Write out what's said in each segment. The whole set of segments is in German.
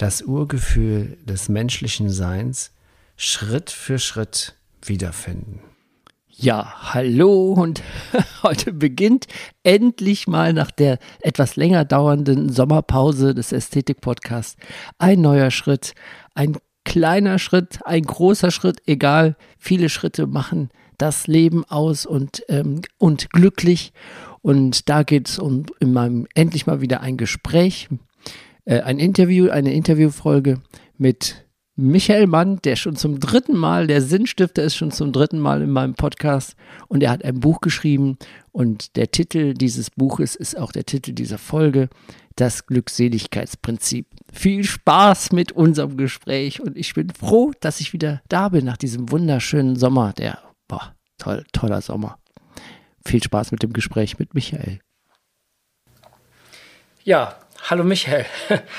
das Urgefühl des menschlichen Seins Schritt für Schritt wiederfinden. Ja, hallo und heute beginnt endlich mal nach der etwas länger dauernden Sommerpause des Ästhetik-Podcasts ein neuer Schritt, ein kleiner Schritt, ein großer Schritt, egal, viele Schritte machen das Leben aus und, ähm, und glücklich. Und da geht es um in meinem endlich mal wieder ein Gespräch, äh, ein Interview, eine Interviewfolge mit Michael Mann, der schon zum dritten Mal, der Sinnstifter ist schon zum dritten Mal in meinem Podcast und er hat ein Buch geschrieben und der Titel dieses Buches ist auch der Titel dieser Folge, das Glückseligkeitsprinzip. Viel Spaß mit unserem Gespräch und ich bin froh, dass ich wieder da bin nach diesem wunderschönen Sommer, der, boah, toll, toller Sommer. Viel Spaß mit dem Gespräch mit Michael. Ja, hallo Michael.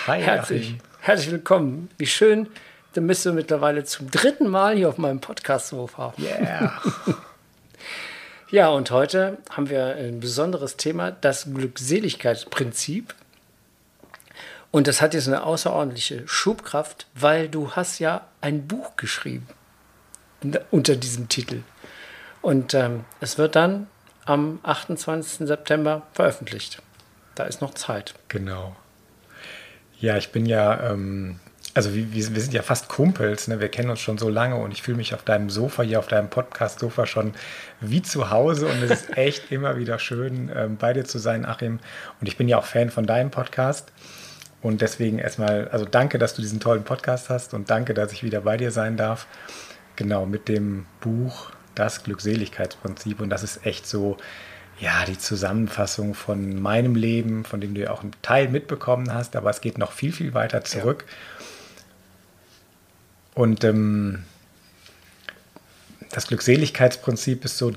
Hi, herzlich, herzlich willkommen. Wie schön, dann bist du mittlerweile zum dritten Mal hier auf meinem Podcast-Sofa. Yeah. ja, und heute haben wir ein besonderes Thema, das Glückseligkeitsprinzip. Und das hat jetzt eine außerordentliche Schubkraft, weil du hast ja ein Buch geschrieben unter diesem Titel. Und ähm, es wird dann am 28. September veröffentlicht. Da ist noch Zeit. Genau. Ja, ich bin ja ähm, also wir, wir, sind ja fast Kumpels, ne? wir kennen uns schon so lange und ich fühle mich auf deinem Sofa, hier auf deinem Podcast-Sofa schon wie zu Hause und es ist echt immer wieder schön, ähm, bei dir zu sein, Achim. Und ich bin ja auch Fan von deinem Podcast und deswegen erstmal, also danke, dass du diesen tollen Podcast hast und danke, dass ich wieder bei dir sein darf. Genau, mit dem Buch Das Glückseligkeitsprinzip und das ist echt so, ja, die Zusammenfassung von meinem Leben, von dem du ja auch einen Teil mitbekommen hast, aber es geht noch viel, viel weiter zurück. Ja. Und ähm, das Glückseligkeitsprinzip ist so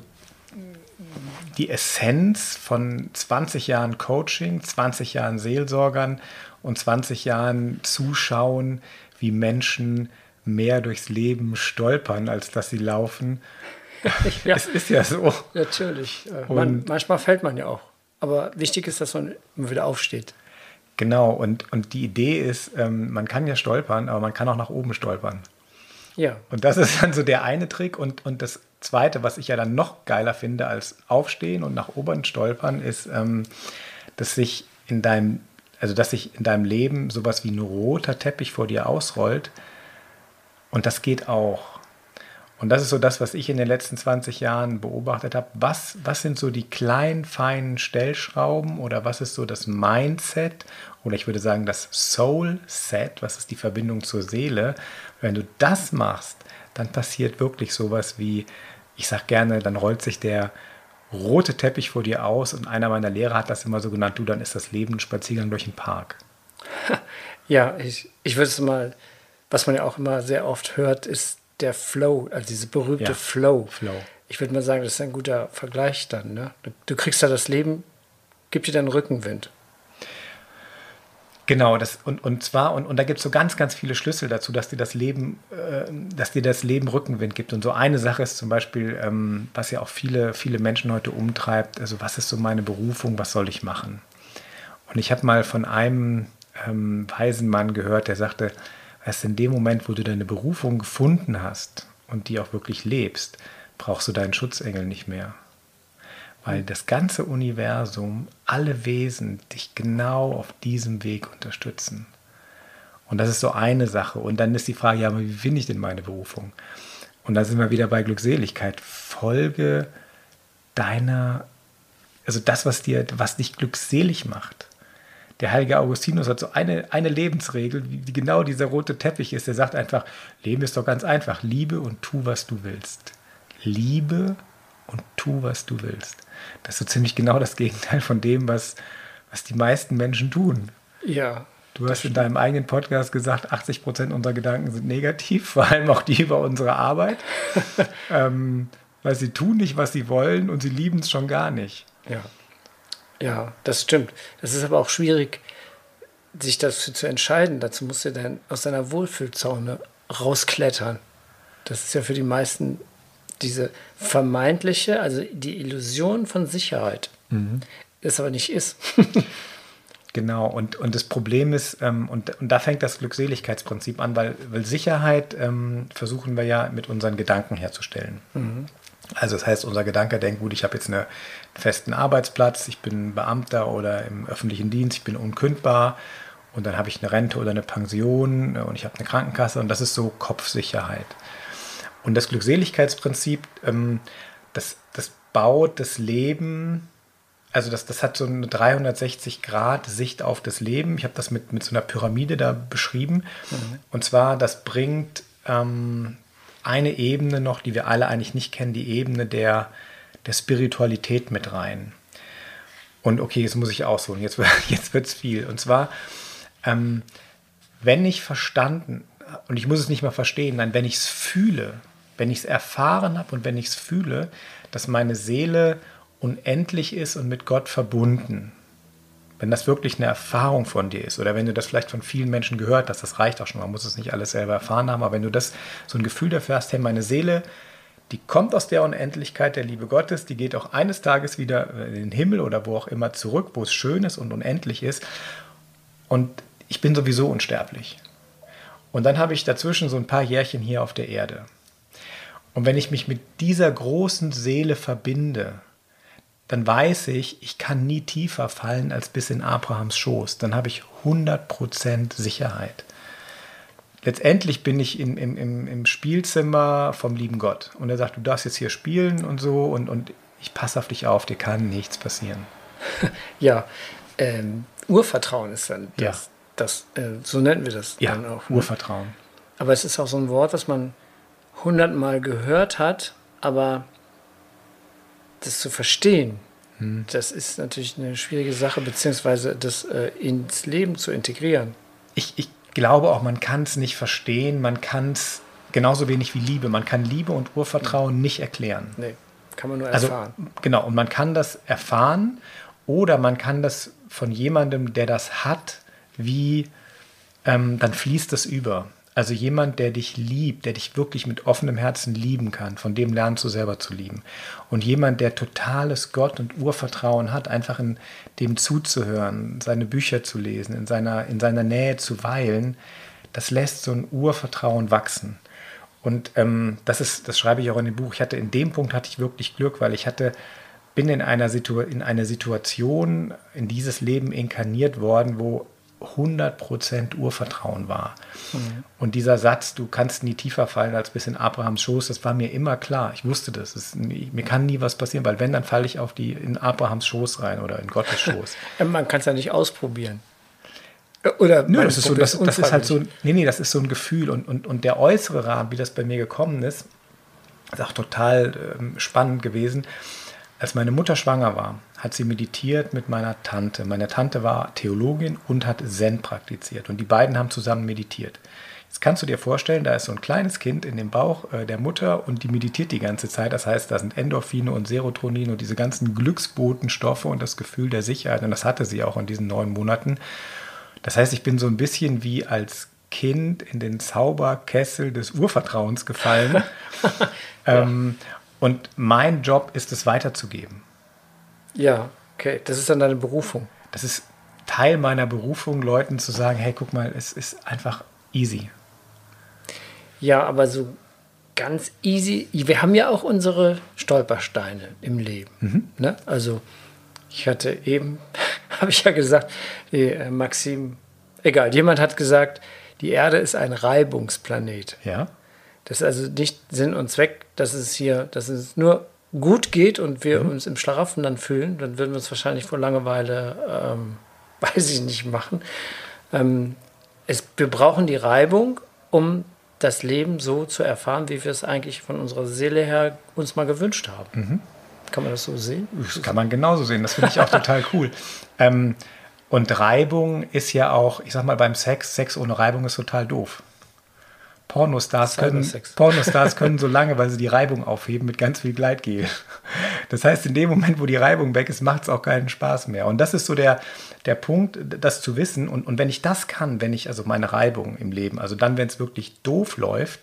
die Essenz von 20 Jahren Coaching, 20 Jahren Seelsorgern und 20 Jahren Zuschauen, wie Menschen mehr durchs Leben stolpern, als dass sie laufen. ja, es ist ja so. Natürlich. Äh, man, manchmal fällt man ja auch. Aber wichtig ist, dass man immer wieder aufsteht. Genau, und, und die Idee ist, ähm, man kann ja stolpern, aber man kann auch nach oben stolpern. Ja. Und das ist dann so der eine Trick. Und, und das zweite, was ich ja dann noch geiler finde als aufstehen und nach oben stolpern, ist, ähm, dass sich in deinem, also dass sich in deinem Leben sowas wie ein roter Teppich vor dir ausrollt. Und das geht auch. Und das ist so das, was ich in den letzten 20 Jahren beobachtet habe. Was, was sind so die kleinen, feinen Stellschrauben oder was ist so das Mindset oder ich würde sagen das Soul-Set, was ist die Verbindung zur Seele? Wenn du das machst, dann passiert wirklich sowas wie, ich sage gerne, dann rollt sich der rote Teppich vor dir aus und einer meiner Lehrer hat das immer so genannt, du, dann ist das Leben ein Spaziergang durch den Park. Ja, ich, ich würde es mal, was man ja auch immer sehr oft hört, ist der Flow, also diese berühmte ja. Flow. Flow. Ich würde mal sagen, das ist ein guter Vergleich dann. Ne? Du, du kriegst ja das Leben, gibt dir dann Rückenwind. Genau, das, und, und zwar, und, und da gibt es so ganz, ganz viele Schlüssel dazu, dass dir das Leben, äh, dass dir das Leben Rückenwind gibt. Und so eine Sache ist zum Beispiel, ähm, was ja auch viele, viele Menschen heute umtreibt, also was ist so meine Berufung, was soll ich machen? Und ich habe mal von einem ähm, weisen Mann gehört, der sagte, Erst in dem Moment, wo du deine Berufung gefunden hast und die auch wirklich lebst, brauchst du deinen Schutzengel nicht mehr. Weil das ganze Universum, alle Wesen dich genau auf diesem Weg unterstützen. Und das ist so eine Sache. Und dann ist die Frage, ja, aber wie finde ich denn meine Berufung? Und da sind wir wieder bei Glückseligkeit. Folge deiner, also das, was dir, was dich glückselig macht der heilige Augustinus hat so eine, eine Lebensregel, die genau dieser rote Teppich ist. Der sagt einfach, Leben ist doch ganz einfach. Liebe und tu, was du willst. Liebe und tu, was du willst. Das ist so ziemlich genau das Gegenteil von dem, was, was die meisten Menschen tun. Ja, Du hast in deinem eigenen Podcast gesagt, 80 Prozent unserer Gedanken sind negativ, vor allem auch die über unsere Arbeit. ähm, weil sie tun nicht, was sie wollen und sie lieben es schon gar nicht. Ja. Ja, das stimmt. Das ist aber auch schwierig, sich dafür zu entscheiden. Dazu musst du dann aus deiner Wohlfühlzone rausklettern. Das ist ja für die meisten diese vermeintliche, also die Illusion von Sicherheit, mhm. das aber nicht ist. Genau, und, und das Problem ist, ähm, und, und da fängt das Glückseligkeitsprinzip an, weil, weil Sicherheit ähm, versuchen wir ja mit unseren Gedanken herzustellen. Mhm. Also das heißt, unser Gedanke denkt, gut, ich habe jetzt einen festen Arbeitsplatz, ich bin Beamter oder im öffentlichen Dienst, ich bin unkündbar und dann habe ich eine Rente oder eine Pension und ich habe eine Krankenkasse und das ist so Kopfsicherheit. Und das Glückseligkeitsprinzip, ähm, das, das baut das Leben, also das, das hat so eine 360-Grad-Sicht auf das Leben. Ich habe das mit, mit so einer Pyramide da beschrieben. Mhm. Und zwar, das bringt ähm, eine Ebene noch, die wir alle eigentlich nicht kennen, die Ebene der, der Spiritualität mit rein. Und okay, jetzt muss ich ausholen, jetzt, jetzt wird es viel. Und zwar, ähm, wenn ich verstanden, und ich muss es nicht mal verstehen, nein, wenn ich es fühle, wenn ich es erfahren habe und wenn ich es fühle, dass meine Seele unendlich ist und mit Gott verbunden. Wenn das wirklich eine Erfahrung von dir ist oder wenn du das vielleicht von vielen Menschen gehört hast, das reicht auch schon, man muss es nicht alles selber erfahren haben, aber wenn du das so ein Gefühl dafür hast, hey, meine Seele, die kommt aus der Unendlichkeit der Liebe Gottes, die geht auch eines Tages wieder in den Himmel oder wo auch immer zurück, wo es schön ist und unendlich ist und ich bin sowieso unsterblich. Und dann habe ich dazwischen so ein paar Jährchen hier auf der Erde. Und wenn ich mich mit dieser großen Seele verbinde, dann weiß ich, ich kann nie tiefer fallen als bis in Abrahams Schoß. Dann habe ich 100% Sicherheit. Letztendlich bin ich in, im, im Spielzimmer vom lieben Gott. Und er sagt, du darfst jetzt hier spielen und so und, und ich passe auf dich auf, dir kann nichts passieren. Ja, ähm, Urvertrauen ist dann das, ja. das äh, so nennen wir das ja, dann auch. Ne? Urvertrauen. Aber es ist auch so ein Wort, was man hundertmal gehört hat, aber das zu verstehen, hm. das ist natürlich eine schwierige Sache, beziehungsweise das äh, ins Leben zu integrieren. Ich, ich glaube auch, man kann es nicht verstehen, man kann es genauso wenig wie Liebe. Man kann Liebe und Urvertrauen nicht erklären. Nee, kann man nur also, erfahren. Also, genau, und man kann das erfahren oder man kann das von jemandem, der das hat, wie, ähm, dann fließt das über. Also jemand, der dich liebt, der dich wirklich mit offenem Herzen lieben kann, von dem lernst du selber zu lieben. Und jemand, der totales Gott und Urvertrauen hat, einfach in dem zuzuhören, seine Bücher zu lesen, in seiner, in seiner Nähe zu weilen, das lässt so ein Urvertrauen wachsen. Und ähm, das ist, das schreibe ich auch in dem Buch. Ich hatte in dem Punkt hatte ich wirklich Glück, weil ich hatte, bin in einer, Situ in einer Situation in dieses Leben inkarniert worden, wo 100% Urvertrauen war. Mhm. Und dieser Satz, du kannst nie tiefer fallen als bis in Abrahams Schoß, das war mir immer klar. Ich wusste das. das mir kann nie was passieren, weil wenn, dann falle ich auf die, in Abrahams Schoß rein oder in Gottes Schoß. Man kann es ja nicht ausprobieren. Oder Nö, das ist, so, das, das ist halt so, nee, nee, das ist so ein Gefühl. Und, und, und der äußere Rahmen, wie das bei mir gekommen ist, ist auch total ähm, spannend gewesen. Als meine Mutter schwanger war, hat sie meditiert mit meiner Tante. Meine Tante war Theologin und hat Zen praktiziert. Und die beiden haben zusammen meditiert. Jetzt kannst du dir vorstellen, da ist so ein kleines Kind in dem Bauch äh, der Mutter und die meditiert die ganze Zeit. Das heißt, da sind Endorphine und Serotonin und diese ganzen Glücksbotenstoffe und das Gefühl der Sicherheit. Und das hatte sie auch in diesen neun Monaten. Das heißt, ich bin so ein bisschen wie als Kind in den Zauberkessel des Urvertrauens gefallen. ähm, und mein Job ist es weiterzugeben. Ja, okay. Das ist dann deine Berufung. Das ist Teil meiner Berufung, Leuten zu sagen, hey, guck mal, es ist einfach easy. Ja, aber so ganz easy. Wir haben ja auch unsere Stolpersteine im Leben. Mhm. Ne? Also ich hatte eben, habe ich ja gesagt, die, äh, Maxim, egal, jemand hat gesagt, die Erde ist ein Reibungsplanet. Ja. Das ist also nicht Sinn und Zweck, dass es hier, dass es nur gut geht und wir mhm. uns im Schlaraffen dann fühlen, dann würden wir uns wahrscheinlich vor Langeweile, ähm, weiß ich nicht, machen. Ähm, es, wir brauchen die Reibung, um das Leben so zu erfahren, wie wir es eigentlich von unserer Seele her uns mal gewünscht haben. Mhm. Kann man das so sehen? Das kann man genauso sehen. Das finde ich auch total cool. Ähm, Und Reibung ist ja auch, ich sag mal, beim Sex, Sex ohne Reibung ist total doof. Pornostars können, Pornostars können so lange, weil sie die Reibung aufheben mit ganz viel Gleitgel. Das heißt, in dem Moment, wo die Reibung weg ist, macht es auch keinen Spaß mehr. Und das ist so der, der Punkt, das zu wissen. Und, und wenn ich das kann, wenn ich also meine Reibung im Leben, also dann, wenn es wirklich doof läuft,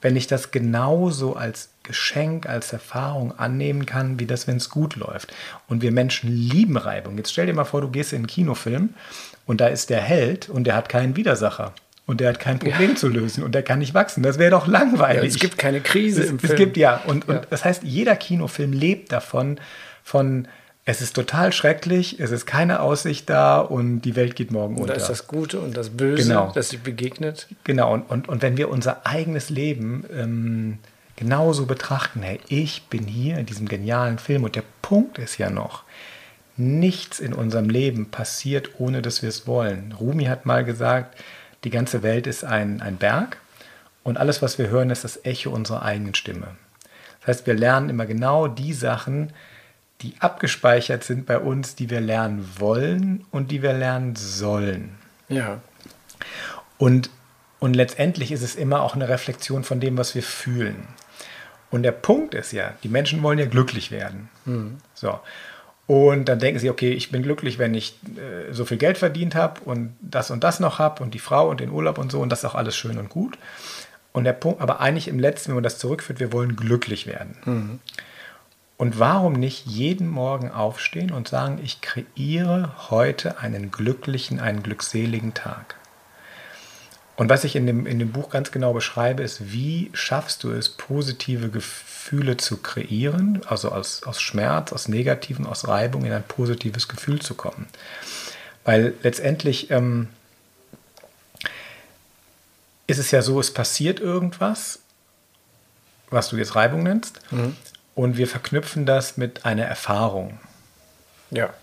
wenn ich das genauso als Geschenk, als Erfahrung annehmen kann, wie das, wenn es gut läuft. Und wir Menschen lieben Reibung. Jetzt stell dir mal vor, du gehst in einen Kinofilm und da ist der Held und der hat keinen Widersacher. Und der hat kein Problem ja. zu lösen und der kann nicht wachsen. Das wäre doch langweilig. Ja, es gibt keine Krise es, im Film. Es gibt ja. Und, und das heißt, jeder Kinofilm lebt davon, von es ist total schrecklich, es ist keine Aussicht da und die Welt geht morgen unter. Da ist das Gute und das Böse, genau. das sich begegnet. Genau, und, und, und wenn wir unser eigenes Leben ähm, genauso betrachten, hey, ich bin hier in diesem genialen Film und der Punkt ist ja noch, nichts in unserem Leben passiert, ohne dass wir es wollen. Rumi hat mal gesagt, die ganze Welt ist ein, ein Berg und alles, was wir hören, ist das Echo unserer eigenen Stimme. Das heißt, wir lernen immer genau die Sachen, die abgespeichert sind bei uns, die wir lernen wollen und die wir lernen sollen. Ja. Und, und letztendlich ist es immer auch eine Reflexion von dem, was wir fühlen. Und der Punkt ist ja, die Menschen wollen ja glücklich werden. Mhm. So. Und dann denken sie, okay, ich bin glücklich, wenn ich äh, so viel Geld verdient habe und das und das noch habe und die Frau und den Urlaub und so und das ist auch alles schön und gut. Und der Punkt, aber eigentlich im letzten, wenn man das zurückführt, wir wollen glücklich werden. Mhm. Und warum nicht jeden Morgen aufstehen und sagen, ich kreiere heute einen glücklichen, einen glückseligen Tag? Und was ich in dem, in dem Buch ganz genau beschreibe, ist, wie schaffst du es, positive Gefühle zu kreieren, also aus, aus Schmerz, aus Negativen, aus Reibung in ein positives Gefühl zu kommen. Weil letztendlich ähm, ist es ja so, es passiert irgendwas, was du jetzt Reibung nennst, mhm. und wir verknüpfen das mit einer Erfahrung. Ja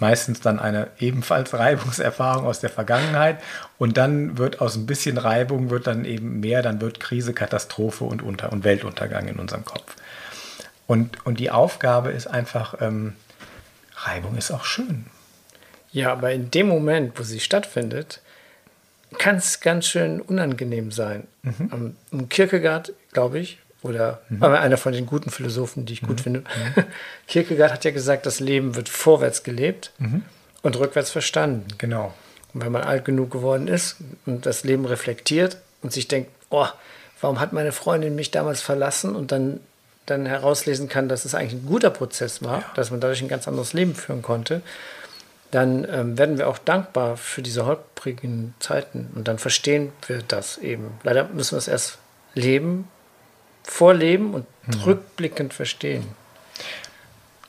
meistens dann eine ebenfalls Reibungserfahrung aus der Vergangenheit und dann wird aus ein bisschen Reibung wird dann eben mehr, dann wird Krise, Katastrophe und, Unter und Weltuntergang in unserem Kopf. Und, und die Aufgabe ist einfach, ähm, Reibung ist auch schön. Ja, aber in dem Moment, wo sie stattfindet, kann es ganz schön unangenehm sein. Mhm. Im Kierkegaard, glaube ich, oder mhm. einer von den guten Philosophen, die ich mhm. gut finde. Mhm. Kierkegaard hat ja gesagt, das Leben wird vorwärts gelebt mhm. und rückwärts verstanden. Genau. Und wenn man alt genug geworden ist und das Leben reflektiert und sich denkt, oh, warum hat meine Freundin mich damals verlassen und dann, dann herauslesen kann, dass es eigentlich ein guter Prozess war, ja. dass man dadurch ein ganz anderes Leben führen konnte, dann ähm, werden wir auch dankbar für diese holprigen Zeiten und dann verstehen wir das eben. Leider müssen wir es erst leben vorleben und mhm. rückblickend verstehen.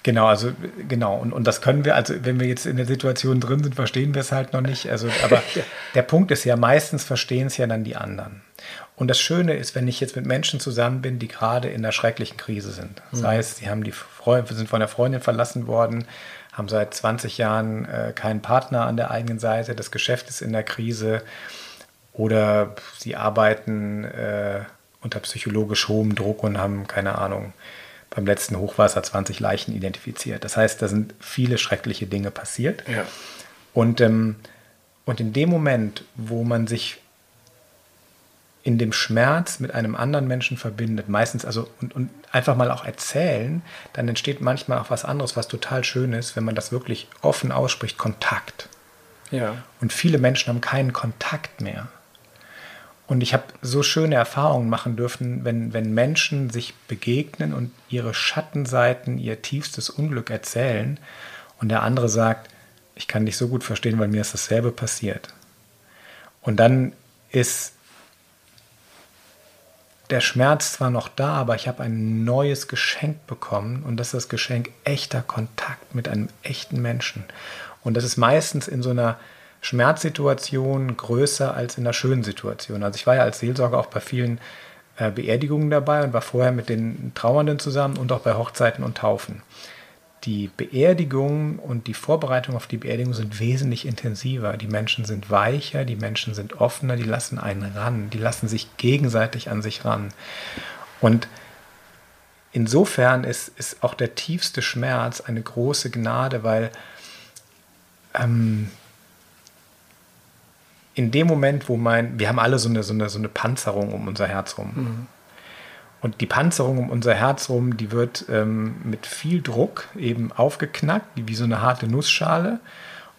Genau, also genau. Und, und das können wir, also wenn wir jetzt in der Situation drin sind, verstehen wir es halt noch nicht. Also, aber ja. der Punkt ist ja, meistens verstehen es ja dann die anderen. Und das Schöne ist, wenn ich jetzt mit Menschen zusammen bin, die gerade in einer schrecklichen Krise sind. Das mhm. heißt, sie haben die Freund, sind von der Freundin verlassen worden, haben seit 20 Jahren äh, keinen Partner an der eigenen Seite, das Geschäft ist in der Krise oder sie arbeiten äh, unter psychologisch hohem Druck und haben, keine Ahnung, beim letzten Hochwasser 20 Leichen identifiziert. Das heißt, da sind viele schreckliche Dinge passiert. Ja. Und, ähm, und in dem Moment, wo man sich in dem Schmerz mit einem anderen Menschen verbindet, meistens also und, und einfach mal auch erzählen, dann entsteht manchmal auch was anderes, was total schön ist, wenn man das wirklich offen ausspricht, Kontakt. Ja. Und viele Menschen haben keinen Kontakt mehr. Und ich habe so schöne Erfahrungen machen dürfen, wenn, wenn Menschen sich begegnen und ihre Schattenseiten, ihr tiefstes Unglück erzählen und der andere sagt, ich kann dich so gut verstehen, weil mir ist dasselbe passiert. Und dann ist der Schmerz zwar noch da, aber ich habe ein neues Geschenk bekommen und das ist das Geschenk echter Kontakt mit einem echten Menschen. Und das ist meistens in so einer Schmerzsituation größer als in der schönen Situation. Also ich war ja als Seelsorger auch bei vielen äh, Beerdigungen dabei und war vorher mit den Trauernden zusammen und auch bei Hochzeiten und Taufen. Die Beerdigung und die Vorbereitung auf die Beerdigung sind wesentlich intensiver. Die Menschen sind weicher, die Menschen sind offener, die lassen einen ran, die lassen sich gegenseitig an sich ran. Und insofern ist, ist auch der tiefste Schmerz eine große Gnade, weil ähm, in dem Moment, wo mein, wir haben alle so eine, so eine, so eine Panzerung um unser Herz rum. Mhm. Und die Panzerung um unser Herz rum, die wird ähm, mit viel Druck eben aufgeknackt, wie so eine harte Nussschale.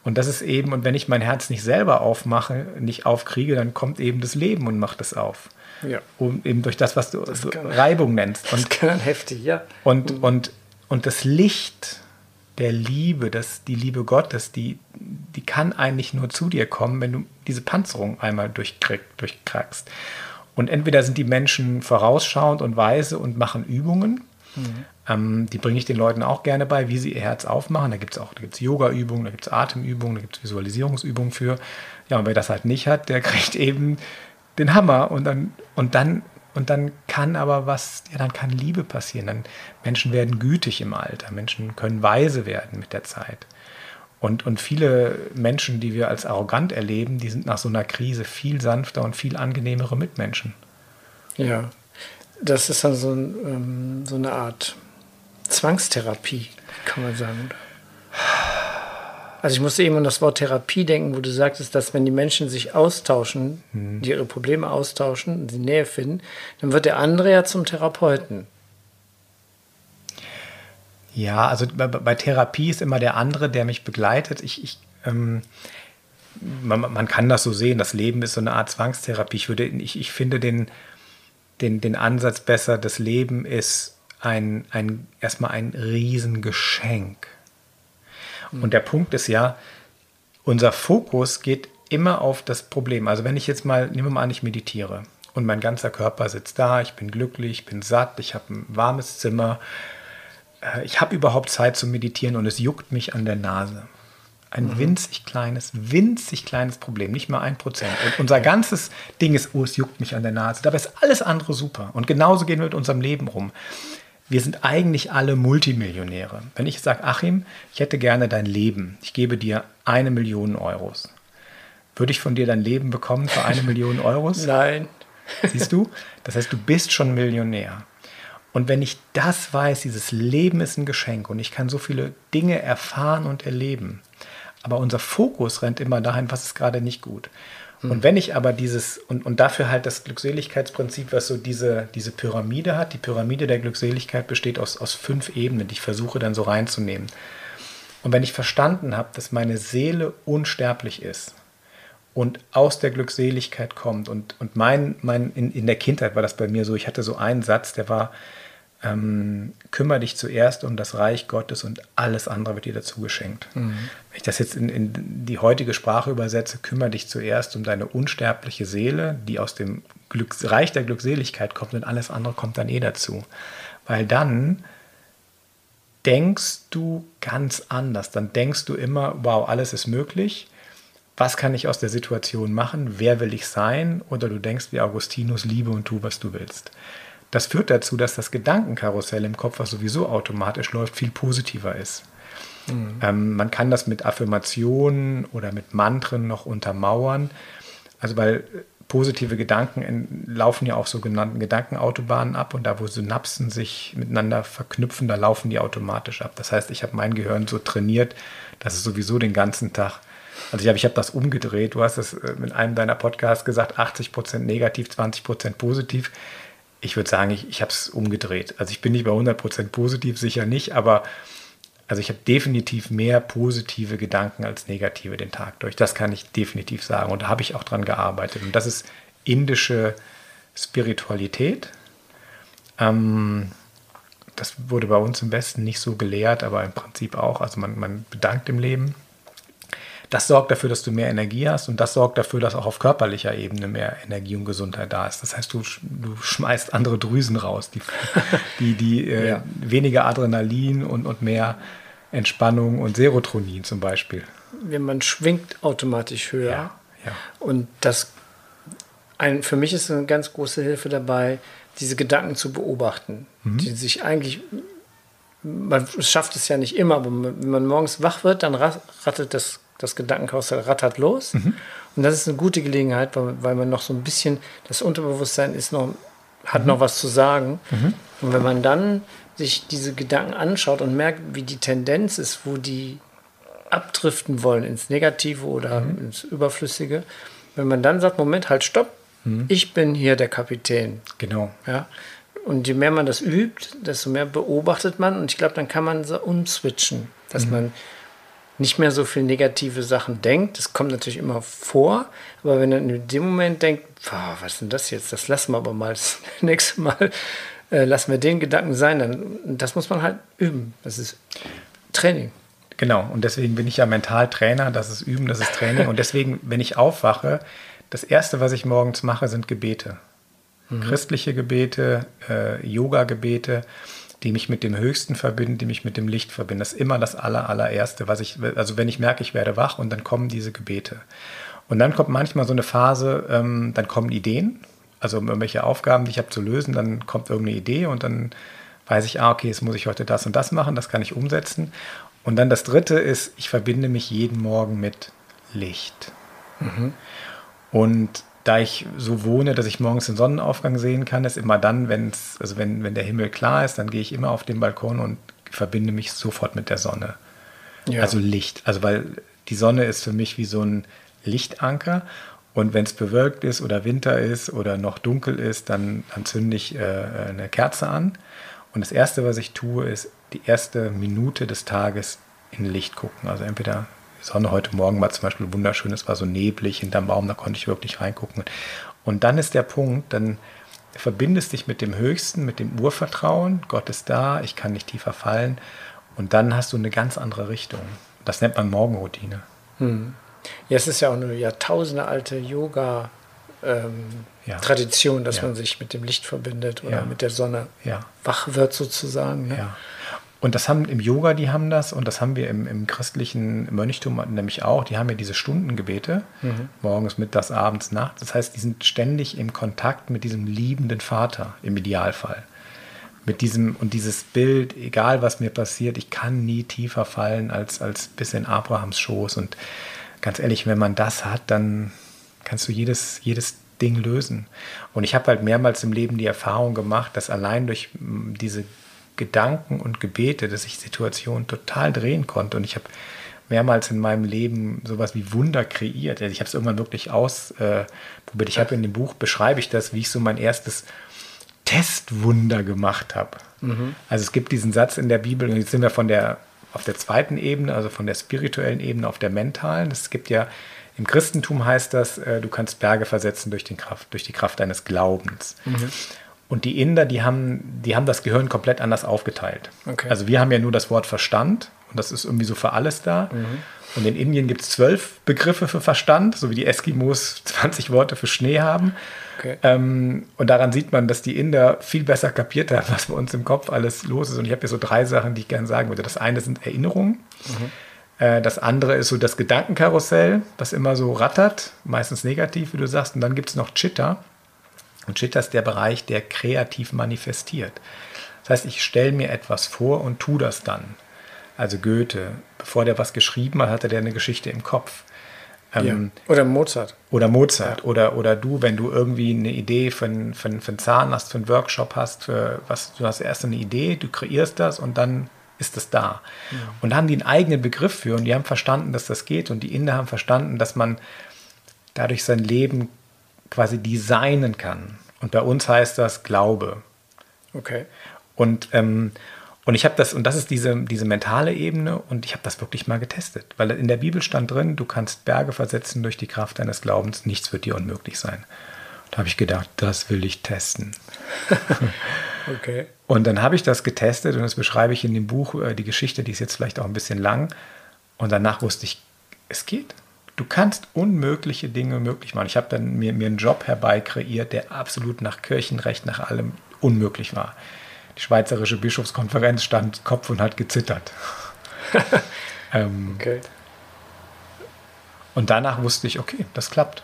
Und das ist eben, und wenn ich mein Herz nicht selber aufmache, nicht aufkriege, dann kommt eben das Leben und macht es auf. Ja. Um, eben durch das, was du das so Reibung nennst. Und, das kann heftig, ja. Und, mhm. und, und das Licht der Liebe, das, die Liebe Gottes, die, die kann eigentlich nur zu dir kommen, wenn du diese Panzerung einmal durchkrackst. Und entweder sind die Menschen vorausschauend und weise und machen Übungen. Mhm. Ähm, die bringe ich den Leuten auch gerne bei, wie sie ihr Herz aufmachen. Da gibt es auch Yoga-Übungen, da gibt es Atemübungen, da gibt es Visualisierungsübungen für. Ja, und wer das halt nicht hat, der kriegt eben den Hammer und dann, und dann und dann kann aber was, ja, dann kann Liebe passieren. Dann Menschen werden gütig im Alter, Menschen können weise werden mit der Zeit. Und, und viele Menschen, die wir als arrogant erleben, die sind nach so einer Krise viel sanfter und viel angenehmere Mitmenschen. Ja, das ist dann so, ein, ähm, so eine Art Zwangstherapie, kann man sagen. Also ich musste eben an das Wort Therapie denken, wo du sagtest, dass wenn die Menschen sich austauschen, mhm. die ihre Probleme austauschen, die Nähe finden, dann wird der andere ja zum Therapeuten. Ja, also bei, bei Therapie ist immer der andere, der mich begleitet. Ich, ich ähm, man, man, kann das so sehen, das Leben ist so eine Art Zwangstherapie. Ich, würde, ich, ich finde den, den, den Ansatz besser, das Leben ist ein, ein, erstmal ein Riesengeschenk. Und der Punkt ist ja, unser Fokus geht immer auf das Problem. Also wenn ich jetzt mal, nehmen wir mal an, ich meditiere und mein ganzer Körper sitzt da, ich bin glücklich, ich bin satt, ich habe ein warmes Zimmer, äh, ich habe überhaupt Zeit zu meditieren und es juckt mich an der Nase. Ein mhm. winzig kleines, winzig kleines Problem, nicht mal ein Prozent. Und unser ganzes Ding ist, oh, es juckt mich an der Nase. Dabei ist alles andere super. Und genauso gehen wir mit unserem Leben rum wir sind eigentlich alle Multimillionäre. Wenn ich sage, Achim, ich hätte gerne dein Leben, ich gebe dir eine Million Euros, würde ich von dir dein Leben bekommen für eine Million Euros? Nein. Siehst du? Das heißt, du bist schon Millionär. Und wenn ich das weiß, dieses Leben ist ein Geschenk und ich kann so viele Dinge erfahren und erleben, aber unser Fokus rennt immer dahin, was ist gerade nicht gut. Mhm. Und wenn ich aber dieses, und, und dafür halt das Glückseligkeitsprinzip, was so diese, diese Pyramide hat, die Pyramide der Glückseligkeit besteht aus, aus fünf Ebenen, die ich versuche dann so reinzunehmen. Und wenn ich verstanden habe, dass meine Seele unsterblich ist und aus der Glückseligkeit kommt und, und mein, mein in, in der Kindheit war das bei mir so, ich hatte so einen Satz, der war, ähm, kümmere dich zuerst um das Reich Gottes und alles andere wird dir dazu geschenkt. Mhm. Wenn ich das jetzt in, in, die heutige Sprache übersetze, kümmere dich zuerst um deine unsterbliche Seele, die aus dem Glücks Reich der Glückseligkeit kommt und alles andere kommt dann eh dazu. Weil dann denkst du ganz anders. Dann denkst du immer, wow, alles ist möglich. Was kann ich aus der Situation machen? Wer will ich sein? Oder du denkst wie Augustinus, liebe und tu, was du willst. Das führt dazu, dass das Gedankenkarussell im Kopf, was sowieso automatisch läuft, viel positiver ist. Mhm. Ähm, man kann das mit Affirmationen oder mit Mantren noch untermauern. Also weil positive Gedanken laufen ja auf sogenannten Gedankenautobahnen ab und da, wo Synapsen sich miteinander verknüpfen, da laufen die automatisch ab. Das heißt, ich habe mein Gehirn so trainiert, dass es sowieso den ganzen Tag also ich habe ich hab das umgedreht. Du hast es äh, mit einem deiner Podcasts gesagt, 80% negativ, 20% positiv ich würde sagen, ich, ich habe es umgedreht. Also ich bin nicht bei 100% positiv, sicher nicht, aber also ich habe definitiv mehr positive Gedanken als negative den Tag durch. Das kann ich definitiv sagen und da habe ich auch dran gearbeitet. Und das ist indische Spiritualität. Ähm, das wurde bei uns im Westen nicht so gelehrt, aber im Prinzip auch. Also man, man bedankt im Leben das sorgt dafür, dass du mehr Energie hast und das sorgt dafür, dass auch auf körperlicher Ebene mehr Energie und Gesundheit da ist. Das heißt, du, du schmeißt andere Drüsen raus, die, die, die äh, ja. weniger Adrenalin und, und mehr Entspannung und Serotonin zum Beispiel. Wenn man schwingt automatisch höher. Ja, ja. Und das ein, für mich ist eine ganz große Hilfe dabei, diese Gedanken zu beobachten, mhm. die sich eigentlich man schafft es ja nicht immer, aber wenn man morgens wach wird, dann rattet das das Gedankenkarussell rattert los. Mhm. Und das ist eine gute Gelegenheit, weil, weil, man noch so ein bisschen, das Unterbewusstsein ist noch, hat mhm. noch was zu sagen. Mhm. Und wenn man dann sich diese Gedanken anschaut und merkt, wie die Tendenz ist, wo die abdriften wollen ins Negative oder mhm. ins Überflüssige, wenn man dann sagt, Moment, halt, stopp, mhm. ich bin hier der Kapitän. Genau. Ja. Und je mehr man das übt, desto mehr beobachtet man. Und ich glaube, dann kann man so umswitchen, dass mhm. man nicht mehr so viel negative Sachen denkt. Das kommt natürlich immer vor. Aber wenn man in dem Moment denkt, was ist denn das jetzt? Das lassen wir aber mal das nächste Mal. Äh, lassen wir den Gedanken sein, dann das muss man halt üben. Das ist Training. Genau, und deswegen bin ich ja Mentaltrainer, das ist Üben, das ist Training. Und deswegen, wenn ich aufwache, das Erste, was ich morgens mache, sind Gebete. Mhm. Christliche Gebete, äh, Yoga-Gebete, die mich mit dem Höchsten verbinden, die mich mit dem Licht verbinden. Das ist immer das aller, allererste, was ich, also wenn ich merke, ich werde wach und dann kommen diese Gebete. Und dann kommt manchmal so eine Phase, ähm, dann kommen Ideen, also irgendwelche Aufgaben, die ich habe zu lösen, dann kommt irgendeine Idee und dann weiß ich, ah, okay, jetzt muss ich heute das und das machen, das kann ich umsetzen. Und dann das dritte ist, ich verbinde mich jeden Morgen mit Licht. Mhm. Und da ich so wohne, dass ich morgens den Sonnenaufgang sehen kann, ist immer dann, wenn's, also wenn, wenn der Himmel klar ist, dann gehe ich immer auf den Balkon und verbinde mich sofort mit der Sonne. Ja. Also Licht. Also weil die Sonne ist für mich wie so ein Lichtanker. Und wenn es bewölkt ist oder Winter ist oder noch dunkel ist, dann, dann zünde ich äh, eine Kerze an. Und das Erste, was ich tue, ist die erste Minute des Tages in Licht gucken. Also entweder Sonne heute Morgen war zum Beispiel wunderschön, es war so neblig hinterm Baum, da konnte ich wirklich reingucken. Und dann ist der Punkt, dann verbindest dich mit dem Höchsten, mit dem Urvertrauen. Gott ist da, ich kann nicht tiefer fallen. Und dann hast du eine ganz andere Richtung. Das nennt man Morgenroutine. Hm. Ja, es ist ja auch eine jahrtausendealte Yoga- ähm, ja. Tradition, dass ja. man sich mit dem Licht verbindet oder ja. mit der Sonne wach wird sozusagen. Ne? Und das haben im Yoga, die haben das, und das haben wir im, im christlichen Mönchtum nämlich auch, die haben ja diese Stundengebete, mhm. morgens, mittags, abends, nachts. Das heißt, die sind ständig im Kontakt mit diesem liebenden Vater, im Idealfall. Mit diesem, und dieses Bild, egal was mir passiert, ich kann nie tiefer fallen als, als bis in Abrahams Schoß. Und ganz ehrlich, wenn man das hat, dann kannst du jedes, jedes Ding lösen. Und ich habe halt mehrmals im Leben die Erfahrung gemacht, dass allein durch diese Gedanken und Gebete, dass ich Situationen total drehen konnte. Und ich habe mehrmals in meinem Leben sowas wie Wunder kreiert. Also ich habe es irgendwann wirklich ausprobiert. Äh, ich habe in dem Buch beschreibe ich das, wie ich so mein erstes Testwunder gemacht habe. Mhm. Also es gibt diesen Satz in der Bibel, und jetzt sind wir von der auf der zweiten Ebene, also von der spirituellen Ebene auf der mentalen. Es gibt ja im Christentum heißt das, äh, du kannst Berge versetzen durch, den Kraft, durch die Kraft deines Glaubens. Mhm. Und die Inder, die haben, die haben das Gehirn komplett anders aufgeteilt. Okay. Also wir haben ja nur das Wort Verstand und das ist irgendwie so für alles da. Mhm. Und in Indien gibt es zwölf Begriffe für Verstand, so wie die Eskimos 20 Worte für Schnee haben. Okay. Ähm, und daran sieht man, dass die Inder viel besser kapiert haben, was bei uns im Kopf alles los ist. Und ich habe hier so drei Sachen, die ich gerne sagen würde. Das eine sind Erinnerungen. Mhm. Äh, das andere ist so das Gedankenkarussell, was immer so rattert, meistens negativ, wie du sagst. Und dann gibt es noch Chitta. Und Chitta ist der Bereich, der kreativ manifestiert. Das heißt, ich stelle mir etwas vor und tue das dann. Also Goethe, bevor der was geschrieben hat, hatte der eine Geschichte im Kopf. Ähm, ja. Oder Mozart. Oder Mozart. Ja. Oder, oder du, wenn du irgendwie eine Idee für, einen, für, für einen Zahnarzt, für einen Workshop hast, für was, du hast erst eine Idee, du kreierst das und dann ist es da. Ja. Und da haben die einen eigenen Begriff für und die haben verstanden, dass das geht und die Inder haben verstanden, dass man dadurch sein Leben quasi designen kann. Und bei uns heißt das Glaube. Okay. Und, ähm, und ich habe das, und das ist diese, diese mentale Ebene, und ich habe das wirklich mal getestet. Weil in der Bibel stand drin, du kannst Berge versetzen durch die Kraft deines Glaubens, nichts wird dir unmöglich sein. Da habe ich gedacht, das will ich testen. okay. Und dann habe ich das getestet und das beschreibe ich in dem Buch, äh, die Geschichte, die ist jetzt vielleicht auch ein bisschen lang. Und danach wusste ich, es geht. Du kannst unmögliche Dinge möglich machen. Ich habe dann mir, mir einen Job herbei kreiert, der absolut nach Kirchenrecht, nach allem unmöglich war. Die Schweizerische Bischofskonferenz stand Kopf und hat gezittert. ähm, okay. Und danach wusste ich, okay, das klappt.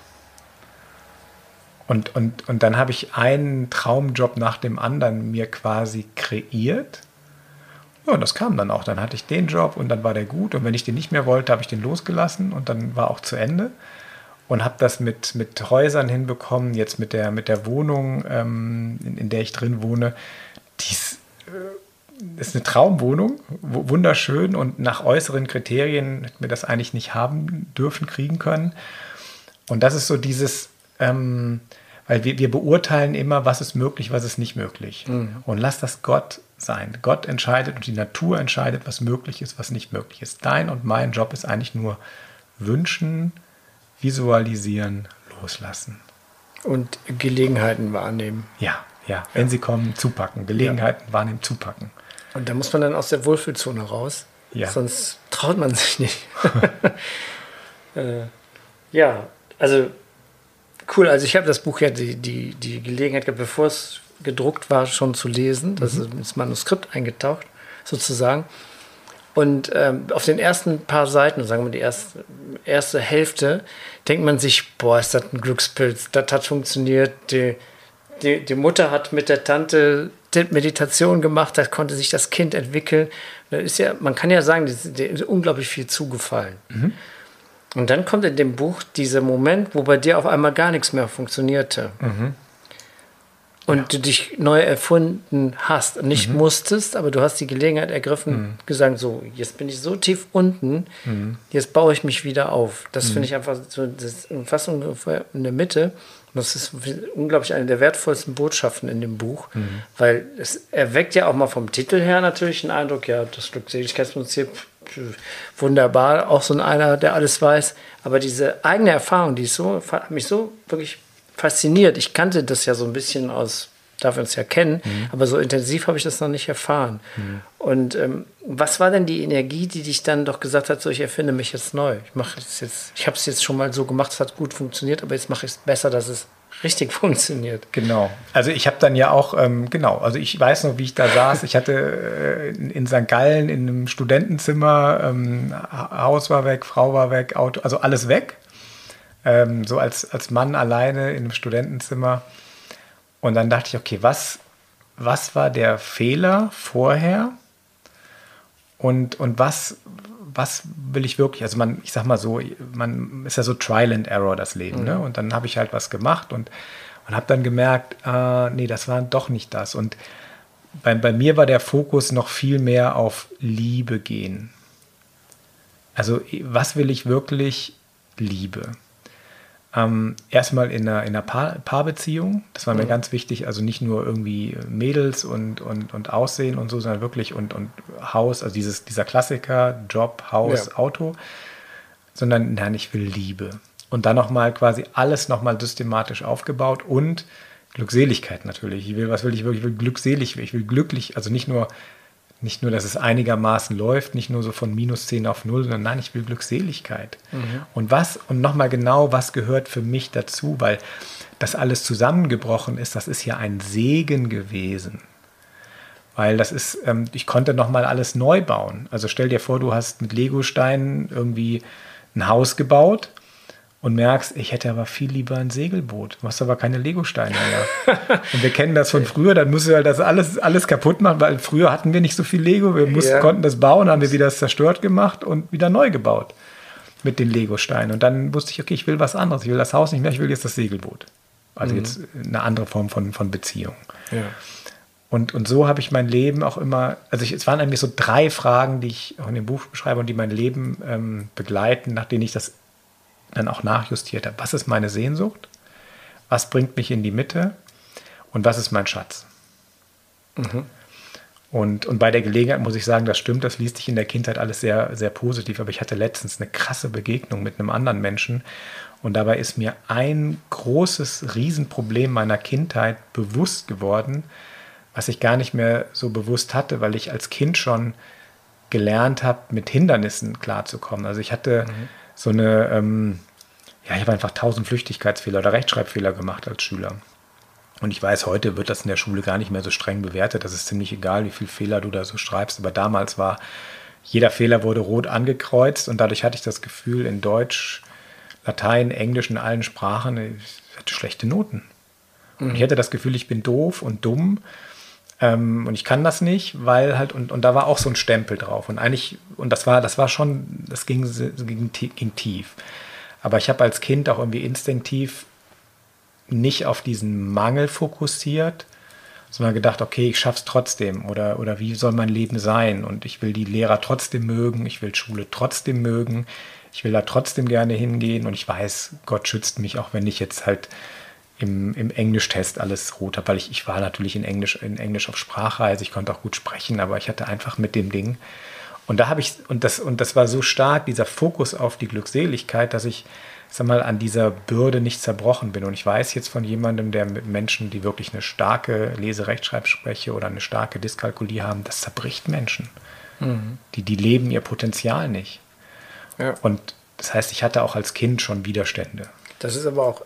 Und, und, und dann habe ich einen Traumjob nach dem anderen mir quasi kreiert ja, das kam dann auch. Dann hatte ich den Job und dann war der gut. Und wenn ich den nicht mehr wollte, habe ich den losgelassen und dann war auch zu Ende. Und habe das mit, mit Häusern hinbekommen, jetzt mit der, mit der Wohnung, ähm, in, in, der ich drin wohne. Dies äh, ist eine Traumwohnung, wunderschön und nach äußeren Kriterien hätten wir das eigentlich nicht haben dürfen, kriegen können. Und das ist so dieses, ähm, weil wir, wir beurteilen immer, was ist möglich, was ist nicht möglich. Mhm. Und lass das Gott sein. Gott entscheidet und die Natur entscheidet, was möglich ist, was nicht möglich ist. Dein und mein Job ist eigentlich nur wünschen, visualisieren, loslassen. Und Gelegenheiten wahrnehmen. Ja, ja. Wenn sie kommen, zupacken. Gelegenheiten ja. wahrnehmen, zupacken. Und da muss man dann aus der Wohlfühlzone raus. Ja. Sonst traut man sich nicht. äh, ja, also cool. Also ich habe das Buch ja die, die, die Gelegenheit gehabt, bevor es gedruckt war, schon zu lesen. Das mhm. ist ins Manuskript eingetaucht, sozusagen. Und ähm, auf den ersten paar Seiten, sagen wir die erste, erste Hälfte, denkt man sich, boah, ist das ein Glückspilz, das hat funktioniert. Die, die, die Mutter hat mit der Tante Meditation gemacht, da konnte sich das Kind entwickeln. Da ist ja, man kann ja sagen, der ist unglaublich viel zugefallen. Mhm. Und dann kommt in dem Buch dieser Moment, wo bei dir auf einmal gar nichts mehr funktionierte. Mhm und ja. du dich neu erfunden hast. Nicht mhm. musstest, aber du hast die Gelegenheit ergriffen, mhm. gesagt, so, jetzt bin ich so tief unten, mhm. jetzt baue ich mich wieder auf. Das finde mhm. ich einfach so, das ist fast ungefähr in der Mitte. Und das ist unglaublich eine der wertvollsten Botschaften in dem Buch, mhm. weil es erweckt ja auch mal vom Titel her natürlich den Eindruck, ja, das Glückseligkeitsprinzip, wunderbar, auch so einer, der alles weiß. Aber diese eigene Erfahrung, die ist so, hat mich so wirklich fasziniert. Ich kannte das ja so ein bisschen aus, darf uns ja kennen, mhm. aber so intensiv habe ich das noch nicht erfahren. Mhm. Und ähm, was war denn die Energie, die dich dann doch gesagt hat, so ich erfinde mich jetzt neu? Ich mache es jetzt, ich habe es jetzt schon mal so gemacht, es hat gut funktioniert, aber jetzt mache ich es besser, dass es richtig funktioniert. Genau. Also ich habe dann ja auch, ähm, genau, also ich weiß noch, wie ich da saß. Ich hatte äh, in, in, St. Gallen in einem Studentenzimmer, ähm, Haus war weg, Frau war weg, Auto, also alles weg ähm, so als, als Mann alleine in einem Studentenzimmer. Und dann dachte ich, okay, was, was war der Fehler vorher? Und, und was, was will ich wirklich? Also man, ich sag mal so, man ist ja so Trial and Error das Leben. Mhm. Ne? Und dann habe ich halt was gemacht und, und habe dann gemerkt, äh, nee, das war doch nicht das. Und bei, bei mir war der Fokus noch viel mehr auf Liebe gehen. Also was will ich wirklich Liebe? Ähm, erstmal in einer, in einer Paar, Paarbeziehung. Das war mir mhm. ganz wichtig. Also nicht nur irgendwie Mädels und, und, und Aussehen und so, sondern wirklich und, und Haus, also dieses, dieser Klassiker, Job, Haus, ja. Auto. Sondern, nein, ich will Liebe. Und dann nochmal quasi alles nochmal systematisch aufgebaut und Glückseligkeit natürlich. Ich will, was will ich wirklich? Ich will glückselig, ich will glücklich, also nicht nur nicht nur, dass es einigermaßen läuft, nicht nur so von minus 10 auf 0, sondern nein, ich will Glückseligkeit. Mhm. Und was, und nochmal genau, was gehört für mich dazu, weil das alles zusammengebrochen ist, das ist ja ein Segen gewesen. Weil das ist, ähm, ich konnte nochmal alles neu bauen. Also stell dir vor, du hast mit Legosteinen irgendwie ein Haus gebaut und merkst, ich hätte aber viel lieber ein Segelboot. Du hast aber keine Legosteine mehr. und wir kennen das von früher, dann musst du halt das alles, alles kaputt machen, weil früher hatten wir nicht so viel Lego. Wir mussten, ja. konnten das bauen, haben wir wieder das zerstört gemacht und wieder neu gebaut mit den Legosteinen. Und dann wusste ich, okay, ich will was anderes. Ich will das Haus nicht mehr, ich will jetzt das Segelboot. Also mhm. jetzt eine andere Form von, von Beziehung. Ja. Und, und so habe ich mein Leben auch immer, also ich, es waren eigentlich so drei Fragen, die ich auch in dem Buch beschreibe und die mein Leben ähm, begleiten, nach denen ich das dann auch nachjustiert habe. Was ist meine Sehnsucht? Was bringt mich in die Mitte? Und was ist mein Schatz? Mhm. Und, und bei der Gelegenheit muss ich sagen, das stimmt, das liest sich in der Kindheit alles sehr, sehr positiv. Aber ich hatte letztens eine krasse Begegnung mit einem anderen Menschen. Und dabei ist mir ein großes Riesenproblem meiner Kindheit bewusst geworden, was ich gar nicht mehr so bewusst hatte, weil ich als Kind schon gelernt habe, mit Hindernissen klarzukommen. Also ich hatte mhm so eine, ähm, ja, ich habe einfach tausend Flüchtigkeitsfehler oder Rechtschreibfehler gemacht als Schüler. Und ich weiß, heute wird das in der Schule gar nicht mehr so streng bewertet. Das ist ziemlich egal, wie viele Fehler du da so schreibst. Aber damals war, jeder Fehler wurde rot angekreuzt und dadurch hatte ich das Gefühl, in Deutsch, Latein, Englisch, in allen Sprachen, ich hatte schlechte Noten. Mhm. Und ich hatte das Gefühl, ich bin doof und dumm ähm, und ich kann das nicht, weil halt, und, und da war auch so ein Stempel drauf. Und eigentlich, und das war, das war schon, das ging, ging, ging tief. Aber ich habe als Kind auch irgendwie instinktiv nicht auf diesen Mangel fokussiert, sondern gedacht, okay, ich schaff's trotzdem oder, oder wie soll mein Leben sein? Und ich will die Lehrer trotzdem mögen, ich will Schule trotzdem mögen. ich will da trotzdem gerne hingehen und ich weiß, Gott schützt mich, auch wenn ich jetzt halt im, im Englisch-Test alles rot habe, weil ich, ich war natürlich in Englisch, in Englisch auf Sprachreise, ich konnte auch gut sprechen, aber ich hatte einfach mit dem Ding. Und da habe ich, und das, und das war so stark, dieser Fokus auf die Glückseligkeit, dass ich, sag mal, an dieser Bürde nicht zerbrochen bin. Und ich weiß jetzt von jemandem, der mit Menschen, die wirklich eine starke Lese-Rechtschreibspreche oder eine starke Dyskalkulie haben, das zerbricht Menschen. Mhm. Die, die leben ihr Potenzial nicht. Ja. Und das heißt, ich hatte auch als Kind schon Widerstände. Das ist aber auch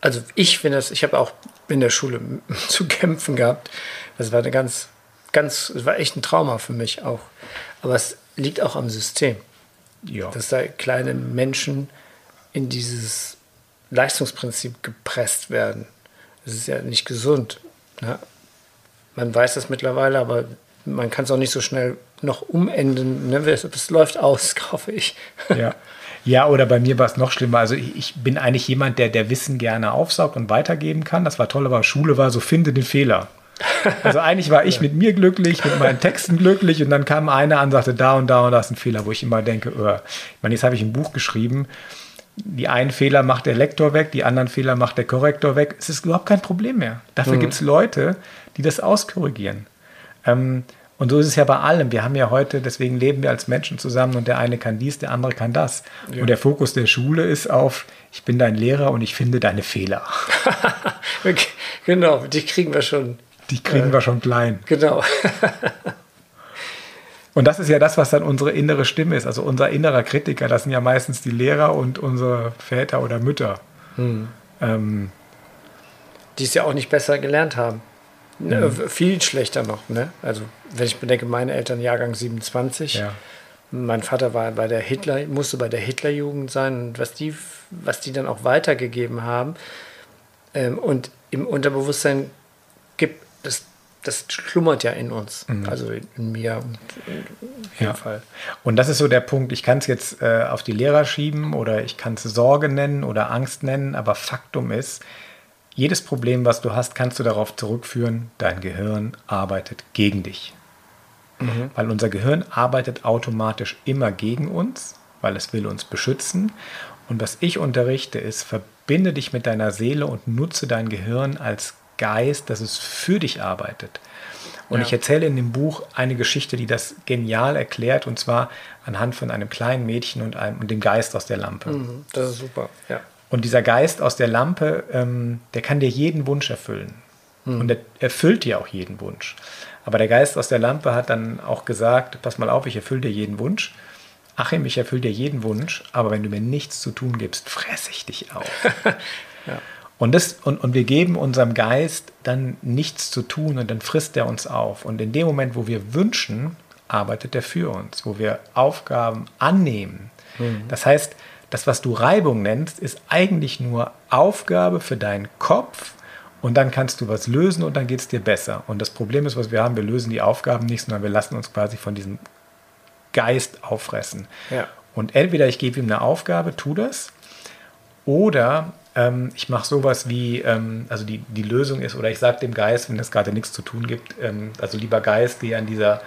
also ich finde das, ich habe auch in der Schule zu kämpfen gehabt. Das war eine ganz, ganz, es war echt ein Trauma für mich auch. Aber es liegt auch am System. Ja. Dass da kleine Menschen in dieses Leistungsprinzip gepresst werden. Das ist ja nicht gesund. Ne? Man weiß das mittlerweile, aber man kann es auch nicht so schnell noch umenden. Ne? Es, es läuft aus, hoffe ich. Ja. Ja, oder bei mir war es noch schlimmer. Also ich, ich, bin eigentlich jemand, der, der Wissen gerne aufsaugt und weitergeben kann. Das war toll, aber Schule war so, finde den Fehler. Also eigentlich war ich mit mir glücklich, mit meinen Texten glücklich und dann kam einer an und sagte, da und da und da ist ein Fehler, wo ich immer denke, oh. ich meine, jetzt habe ich ein Buch geschrieben, die einen Fehler macht der Lektor weg, die anderen Fehler macht der Korrektor weg. Es ist überhaupt kein Problem mehr. Dafür mhm. gibt es Leute, die das auskorrigieren. Ähm, und so ist es ja bei allem. Wir haben ja heute, deswegen leben wir als Menschen zusammen und der eine kann dies, der andere kann das. Ja. Und der Fokus der Schule ist auf, ich bin dein Lehrer und ich finde deine Fehler. okay. Genau, die kriegen wir schon. Die kriegen äh, wir schon klein. Genau. und das ist ja das, was dann unsere innere Stimme ist. Also unser innerer Kritiker, das sind ja meistens die Lehrer und unsere Väter oder Mütter. Hm. Ähm, die es ja auch nicht besser gelernt haben. Ne. Viel schlechter noch. Ne? Also, wenn ich bedenke, meine Eltern Jahrgang 27. Ja. Mein Vater war bei der Hitler, musste bei der Hitlerjugend sein und was die, was die dann auch weitergegeben haben. Ähm, und im Unterbewusstsein gibt das, das schlummert ja in uns, mhm. also in mir und in ja. Fall. Und das ist so der Punkt, ich kann es jetzt äh, auf die Lehrer schieben oder ich kann es Sorge nennen oder Angst nennen, aber Faktum ist, jedes Problem, was du hast, kannst du darauf zurückführen, dein Gehirn arbeitet gegen dich. Mhm. Weil unser Gehirn arbeitet automatisch immer gegen uns, weil es will uns beschützen. Und was ich unterrichte, ist, verbinde dich mit deiner Seele und nutze dein Gehirn als Geist, dass es für dich arbeitet. Und ja. ich erzähle in dem Buch eine Geschichte, die das genial erklärt, und zwar anhand von einem kleinen Mädchen und, einem, und dem Geist aus der Lampe. Mhm, das ist super, ja. Und dieser Geist aus der Lampe, ähm, der kann dir jeden Wunsch erfüllen. Hm. Und er erfüllt dir auch jeden Wunsch. Aber der Geist aus der Lampe hat dann auch gesagt, pass mal auf, ich erfülle dir jeden Wunsch. Achim, ich erfülle dir jeden Wunsch, aber wenn du mir nichts zu tun gibst, fresse ich dich auf. ja. Und, das, und, und wir geben unserem Geist dann nichts zu tun und dann frisst er uns auf. Und in dem Moment, wo wir wünschen, arbeitet er für uns, wo wir Aufgaben annehmen. Mhm. Das heißt, das, was du Reibung nennst, ist eigentlich nur Aufgabe für deinen Kopf und dann kannst du was lösen und dann geht es dir besser. Und das Problem ist, was wir haben, wir lösen die Aufgaben nicht, sondern wir lassen uns quasi von diesem Geist auffressen. Ja. Und entweder ich gebe ihm eine Aufgabe, tu das, oder ähm, ich mache sowas wie, ähm, also die, die Lösung ist, oder ich sage dem Geist, wenn es gerade nichts zu tun gibt, ähm, also lieber Geist, geh an dieser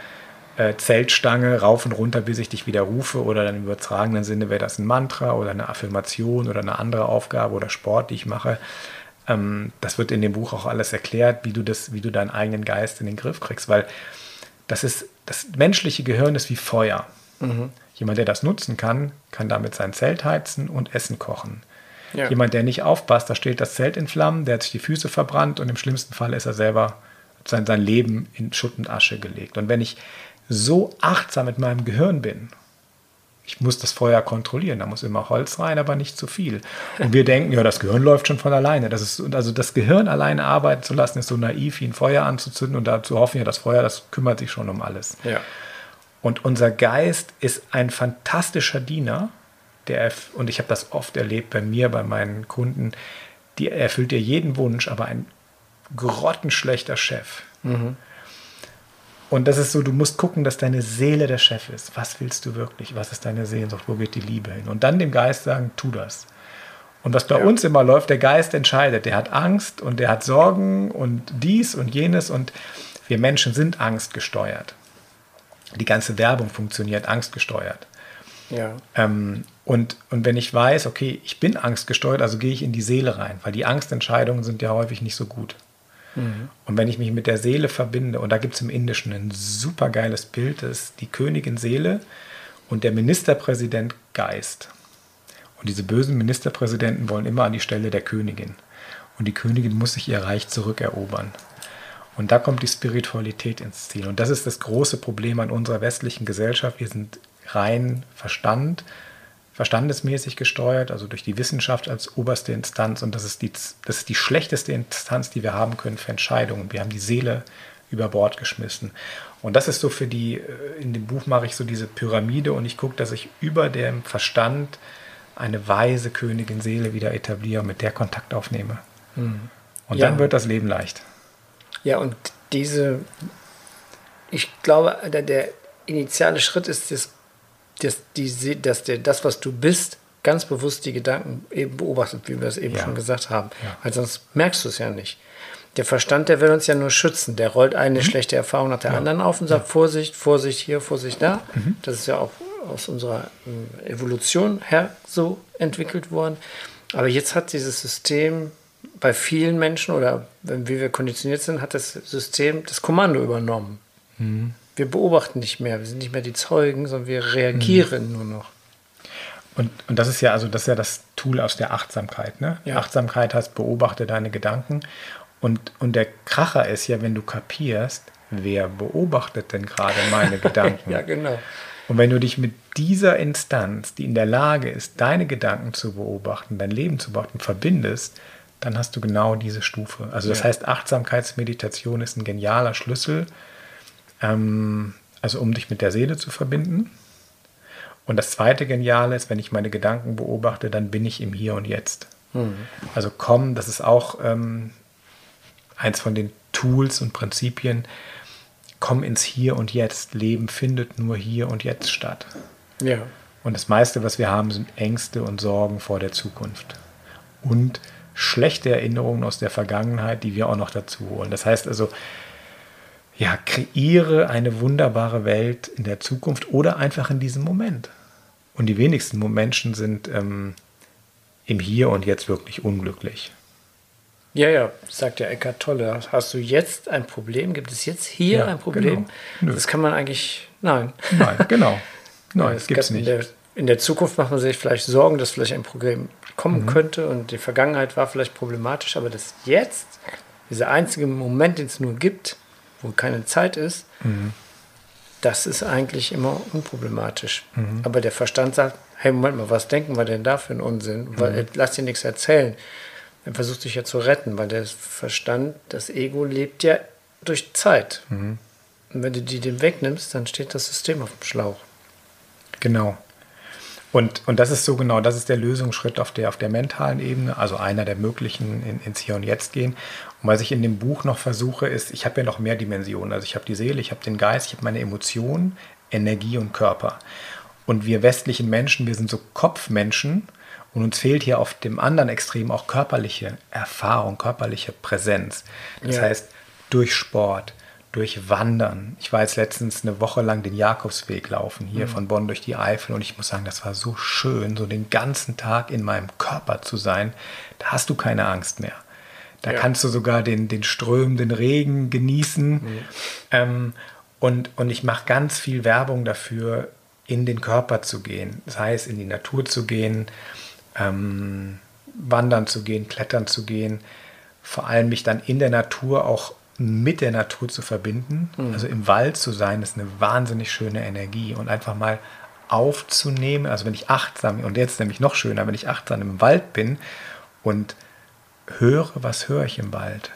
äh, Zeltstange rauf und runter, bis ich dich wieder rufe. Oder dann im übertragenen Sinne wäre das ein Mantra oder eine Affirmation oder eine andere Aufgabe oder Sport, die ich mache. Ähm, das wird in dem Buch auch alles erklärt, wie du, das, wie du deinen eigenen Geist in den Griff kriegst, weil das ist, das menschliche Gehirn ist wie Feuer. Mhm. Jemand, der das nutzen kann, kann damit sein Zelt heizen und Essen kochen. Ja. Jemand, der nicht aufpasst, da steht das Zelt in Flammen, der hat sich die Füße verbrannt und im schlimmsten Fall ist er selber sein, sein Leben in Schutt und Asche gelegt. Und wenn ich so achtsam mit meinem Gehirn bin. Ich muss das Feuer kontrollieren, da muss immer Holz rein, aber nicht zu viel. Und wir denken, ja, das Gehirn läuft schon von alleine. Das ist, also das Gehirn alleine arbeiten zu lassen, ist so naiv, wie ein Feuer anzuzünden und dazu hoffen, ja, das Feuer, das kümmert sich schon um alles. Ja. Und unser Geist ist ein fantastischer Diener, der, und ich habe das oft erlebt bei mir, bei meinen Kunden, die erfüllt dir jeden Wunsch, aber ein grottenschlechter Chef. Mhm und das ist so, du musst gucken, dass deine Seele der Chef ist. Was willst du wirklich? Was ist deine Sehnsucht? Wo geht die Liebe hin? Und dann dem Geist sagen, tu das. Und was bei ja. uns immer läuft, der Geist entscheidet. Der hat Angst und der hat Sorgen und dies und jenes. Und wir Menschen sind angstgesteuert. Die ganze Werbung funktioniert angstgesteuert. Ja. Ähm, und, und wenn ich weiß, okay, ich bin angstgesteuert, also gehe ich in die Seele rein, weil die Angstentscheidungen sind ja häufig nicht so gut. Mhm. Und wenn ich mich mit der Seele verbinde, und da gibt es im Indischen ein super geiles Bild, das ist die Königin Seele und der Ministerpräsident Geist. Und diese bösen Ministerpräsidenten wollen immer an die Stelle der Königin. Und die Königin muss sich ihr Reich zurückerobern. Und da kommt die Spiritualität ins Ziel. Und das ist das große Problem an unserer westlichen Gesellschaft. Wir sind rein Verstand, verstandesmäßig gesteuert, also durch die Wissenschaft als oberste Instanz. Und das ist, die, das ist die schlechteste Instanz, die wir haben können für Entscheidungen. Wir haben die Seele über Bord geschmissen. Und das ist so für die, äh, in dem Buch mache ich so diese Pyramide und ich gucke, dass ich über dem Verstand eine weise Königin Seele wieder etabliere und mit der Kontakt aufnehme. Mhm. Und ja. dann wird das Leben leicht. Ja, und diese, ich glaube, der, der initiale Schritt ist das dass, die, dass der, das, was du bist, ganz bewusst die Gedanken eben beobachtet, wie wir es eben ja. schon gesagt haben. Ja. Weil sonst merkst du es ja nicht. Der Verstand, der will uns ja nur schützen. Der rollt eine mhm. schlechte Erfahrung nach der ja. anderen auf und sagt, Vorsicht, Vorsicht hier, Vorsicht da. Mhm. Das ist ja auch aus unserer äh, Evolution her so entwickelt worden. Aber jetzt hat dieses System bei vielen Menschen oder wie wir konditioniert sind, hat das System das Kommando übernommen. Mhm wir beobachten nicht mehr, wir sind nicht mehr die Zeugen, sondern wir reagieren mhm. nur noch. Und, und das ist ja also das ist ja das Tool aus der Achtsamkeit. Ne? Ja. Achtsamkeit heißt, beobachte deine Gedanken. Und, und der Kracher ist ja, wenn du kapierst, wer beobachtet denn gerade meine Gedanken? ja, genau. Und wenn du dich mit dieser Instanz, die in der Lage ist, deine Gedanken zu beobachten, dein Leben zu beobachten, verbindest, dann hast du genau diese Stufe. Also das ja. heißt, Achtsamkeitsmeditation ist ein genialer Schlüssel, ähm, also um dich mit der Seele zu verbinden. Und das zweite Geniale ist, wenn ich meine Gedanken beobachte, dann bin ich im Hier und Jetzt. Mhm. Also komm, das ist auch ähm, eins von den Tools und Prinzipien, komm ins Hier und Jetzt. Leben findet nur hier und jetzt statt. Ja. Und das meiste, was wir haben, sind Ängste und Sorgen vor der Zukunft. Und schlechte Erinnerungen aus der Vergangenheit, die wir auch noch dazu holen. Das heißt also, ja, kreiere eine wunderbare Welt in der Zukunft oder einfach in diesem Moment. Und die wenigsten Menschen sind ähm, im Hier und Jetzt wirklich unglücklich. Ja, ja, sagt ja Eckart Tolle. Hast du jetzt ein Problem? Gibt es jetzt hier ja, ein Problem? Genau. Das kann man eigentlich. Nein. Nein, genau. Nein, es gibt es nicht. In der, in der, Zukunft macht man sich vielleicht Sorgen, dass vielleicht ein Problem kommen mhm. könnte und die Vergangenheit war vielleicht problematisch, aber das Jetzt, dieser einzige Moment, den es nur gibt, wo keine Zeit ist, mhm. das ist eigentlich immer unproblematisch. Mhm. Aber der Verstand sagt, hey, Moment mal, was denken wir denn da für einen Unsinn? Weil, mhm. Lass dir nichts erzählen. Er versucht sich ja zu retten, weil der Verstand, das Ego lebt ja durch Zeit. Mhm. Und wenn du die dem wegnimmst, dann steht das System auf dem Schlauch. Genau. Und, und das ist so genau, das ist der Lösungsschritt auf der, auf der mentalen Ebene, also einer der möglichen in, ins Hier und Jetzt gehen. Und was ich in dem Buch noch versuche, ist, ich habe ja noch mehr Dimensionen. Also ich habe die Seele, ich habe den Geist, ich habe meine Emotionen, Energie und Körper. Und wir westlichen Menschen, wir sind so Kopfmenschen und uns fehlt hier auf dem anderen Extrem auch körperliche Erfahrung, körperliche Präsenz. Das ja. heißt, durch Sport, durch Wandern. Ich war jetzt letztens eine Woche lang den Jakobsweg laufen, hier mhm. von Bonn durch die Eifel. Und ich muss sagen, das war so schön, so den ganzen Tag in meinem Körper zu sein. Da hast du keine Angst mehr. Da ja. kannst du sogar den, den strömenden Regen genießen. Mhm. Ähm, und, und ich mache ganz viel Werbung dafür, in den Körper zu gehen. Das heißt, in die Natur zu gehen, ähm, wandern zu gehen, klettern zu gehen. Vor allem mich dann in der Natur auch mit der Natur zu verbinden. Mhm. Also im Wald zu sein, ist eine wahnsinnig schöne Energie und einfach mal aufzunehmen. Also wenn ich achtsam, und jetzt nämlich noch schöner, wenn ich achtsam im Wald bin und höre, was höre ich im Wald?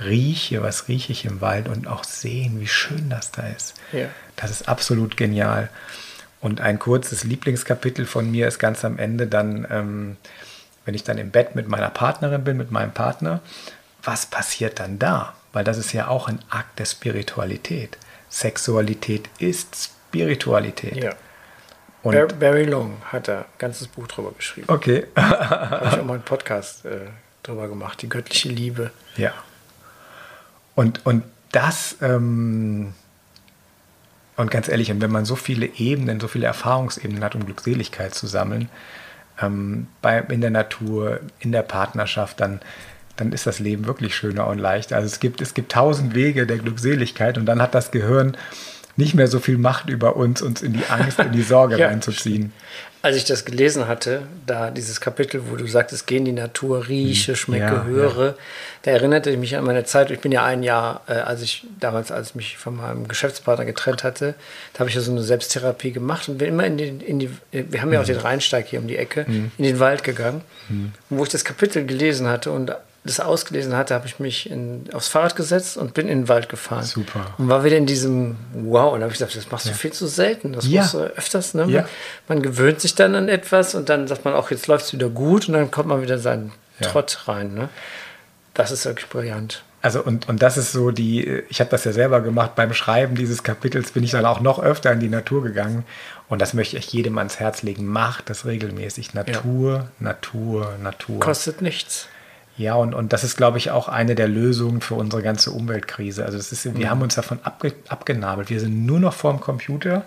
Rieche, was rieche ich im Wald und auch sehen, wie schön das da ist. Ja. Das ist absolut genial. Und ein kurzes Lieblingskapitel von mir ist ganz am Ende dann, ähm, wenn ich dann im Bett mit meiner Partnerin bin, mit meinem Partner, was passiert dann da? Weil das ist ja auch ein Akt der Spiritualität. Sexualität ist Spiritualität. Ja. Und Barry Long hat da ein ganzes Buch drüber geschrieben. Okay. habe ich auch mal einen Podcast äh, drüber gemacht, die göttliche Liebe. Ja. Und, und das, ähm, Und ganz ehrlich, und wenn man so viele Ebenen, so viele Erfahrungsebenen hat, um Glückseligkeit zu sammeln, ähm, bei, in der Natur, in der Partnerschaft, dann, dann ist das Leben wirklich schöner und leichter. Also es gibt, es gibt tausend Wege der Glückseligkeit und dann hat das Gehirn nicht mehr so viel Macht über uns, uns in die Angst, in die Sorge ja, reinzuziehen. Als ich das gelesen hatte, da dieses Kapitel, wo du sagtest, geh in die Natur, rieche, hm. schmecke, ja, höre, ja. da erinnerte ich mich an meine Zeit. Ich bin ja ein Jahr, äh, als ich damals, als ich mich von meinem Geschäftspartner getrennt hatte, da habe ich ja so eine Selbsttherapie gemacht und bin immer in die, in die wir haben ja auch hm. den Rheinsteig hier um die Ecke, mhm. in den Wald gegangen. Mhm. Und wo ich das Kapitel gelesen hatte und das ausgelesen hatte, habe ich mich in, aufs Fahrrad gesetzt und bin in den Wald gefahren. Super. Und war wieder in diesem Wow. Und da habe ich gesagt, das machst du ja. viel zu selten. Das ja. musst du öfters. Ne? Ja. Man gewöhnt sich dann an etwas und dann sagt man auch, jetzt läuft es wieder gut und dann kommt man wieder seinen ja. Trott rein. Ne? Das ist wirklich brillant. Also und, und das ist so die, ich habe das ja selber gemacht, beim Schreiben dieses Kapitels bin ich dann auch noch öfter in die Natur gegangen und das möchte ich jedem ans Herz legen. Macht das regelmäßig. Natur, Natur, Natur. Kostet nichts. Ja, und, und das ist, glaube ich, auch eine der Lösungen für unsere ganze Umweltkrise. Also das ist, wir mhm. haben uns davon abge, abgenabelt. Wir sind nur noch vorm Computer.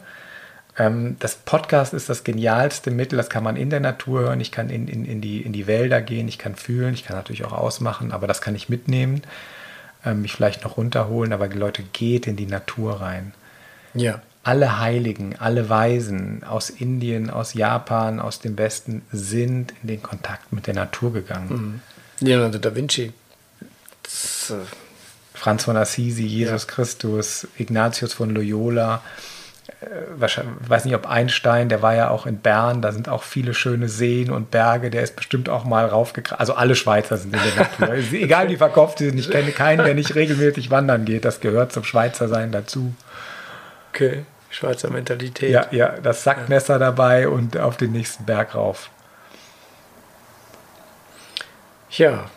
Ähm, das Podcast ist das genialste Mittel, das kann man in der Natur hören. Ich kann in, in, in, die, in die Wälder gehen, ich kann fühlen, ich kann natürlich auch ausmachen, aber das kann ich mitnehmen, ähm, mich vielleicht noch runterholen, aber die Leute geht in die Natur rein. Ja. Alle Heiligen, alle Weisen aus Indien, aus Japan, aus dem Westen sind in den Kontakt mit der Natur gegangen. Mhm. Leonardo da Vinci. Das, äh Franz von Assisi, Jesus ja. Christus, Ignatius von Loyola. Äh, wahrscheinlich, weiß nicht, ob Einstein, der war ja auch in Bern, da sind auch viele schöne Seen und Berge, der ist bestimmt auch mal raufgekracht. Also alle Schweizer sind in der Natur. Egal wie verkauft sie sind, ich kenne keinen, der nicht regelmäßig wandern geht. Das gehört zum Schweizersein dazu. Okay, Schweizer Mentalität. Ja, ja, das Sackmesser ja. dabei und auf den nächsten Berg rauf. Ja.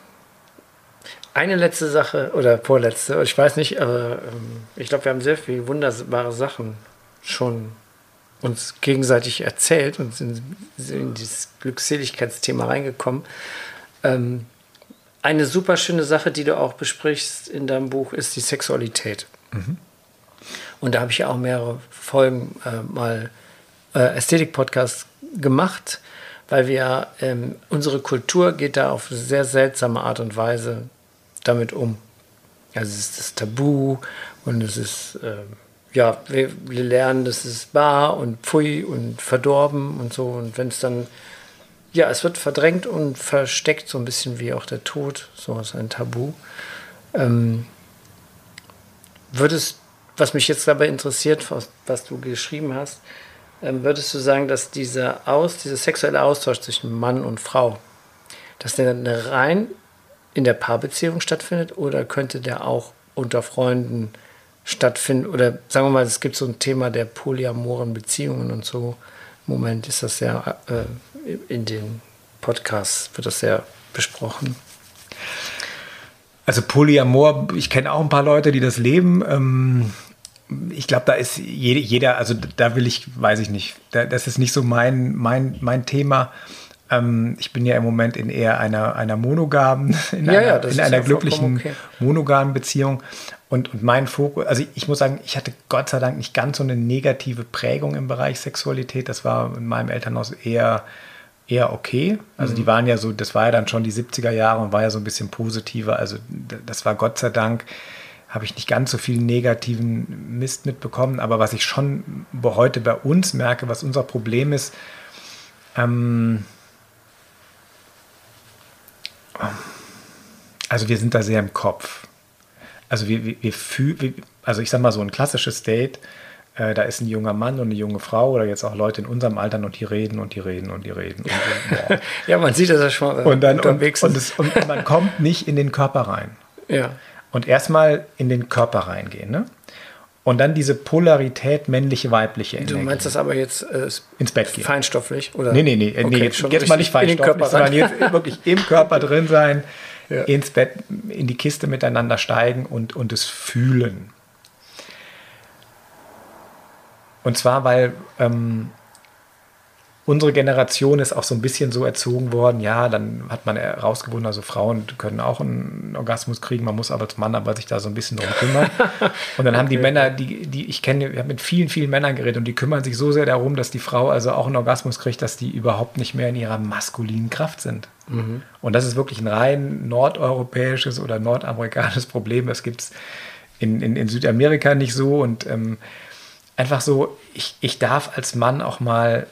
Eine letzte Sache oder vorletzte, ich weiß nicht, aber ähm, ich glaube, wir haben sehr viele wunderbare Sachen schon uns gegenseitig erzählt und sind, in dieses Glückseligkeitsthema reingekommen. Ähm, eine super schöne Sache, die du auch besprichst in deinem Buch, ist die Sexualität. Mhm. Und da habe ich ja auch mehrere Folgen äh, mal äh, Ästhetik-Podcast gemacht weil wir, ähm, unsere Kultur geht da auf sehr seltsame Art und Weise damit um. Also es ist das Tabu und es ist, äh, ja, wir, lernen, das ist bar und pfui und verdorben und so. Und wenn es dann, ja, es wird verdrängt und versteckt, so ein bisschen wie auch der Tod, so ist ein Tabu. Ähm, würdest, was mich jetzt dabei interessiert, was, was du geschrieben hast, würdest du sagen, dass dieser, Aus, dieser sexuelle Austausch zwischen Mann und Frau, dass der rein in der Paarbeziehung stattfindet oder könnte der auch unter Freunden stattfinden? Oder sagen wir mal, es gibt so ein Thema der polyamoren Beziehungen und so. Im Moment ist das ja äh, in den Podcasts, wird das sehr besprochen. Also Polyamor, ich kenne auch ein paar Leute, die das leben. Ähm, ich glaube, da ist jeder, also da will ich, weiß ich nicht, das ist nicht so mein, mein, mein Thema. Ähm, ich bin ja im Moment in eher einer, einer monogamen, in ja, einer, ja, in einer glücklichen okay. monogamen Beziehung. Und, und mein Fokus, also ich muss sagen, ich hatte Gott sei Dank nicht ganz so eine negative Prägung im Bereich Sexualität. Das war in meinem Elternhaus eher, eher okay. Also mhm. die waren ja so, das war ja dann schon die 70er Jahre und war ja so ein bisschen positiver. Also das war Gott sei Dank habe ich nicht ganz so viel negativen Mist mitbekommen. Aber was ich schon heute bei uns merke, was unser Problem ist, ähm, also wir sind da sehr im Kopf. Also wir, wir, wir fühlen, also ich sag mal so ein klassisches Date, äh, da ist ein junger Mann und eine junge Frau oder jetzt auch Leute in unserem Alter und die reden und die reden und die reden. Und, ja, man sieht das ja schon mal. Und dann unterwegs und, und, es, und man kommt nicht in den Körper rein. Ja und erstmal in den Körper reingehen. Ne? Und dann diese Polarität männliche-weibliche Energie. Du meinst das aber jetzt äh, ins Bett gehen? Feinstofflich? Oder? Nee, nee, nee. Okay, nee jetzt, jetzt mal nicht feinstofflich, sondern jetzt wirklich im Körper drin sein, ja. ins Bett, in die Kiste miteinander steigen und, und es fühlen. Und zwar, weil ähm, unsere Generation ist auch so ein bisschen so erzogen worden, ja, dann hat man herausgefunden, also Frauen können auch einen Orgasmus kriegen, man muss aber als Mann aber sich da so ein bisschen drum kümmern. Und dann haben okay. die Männer, die, die ich kenne, ich habe mit vielen, vielen Männern geredet und die kümmern sich so sehr darum, dass die Frau also auch einen Orgasmus kriegt, dass die überhaupt nicht mehr in ihrer maskulinen Kraft sind. Mhm. Und das ist wirklich ein rein nordeuropäisches oder nordamerikanisches Problem. Das gibt es in, in, in, Südamerika nicht so und ähm, einfach so, ich, ich darf als Mann auch mal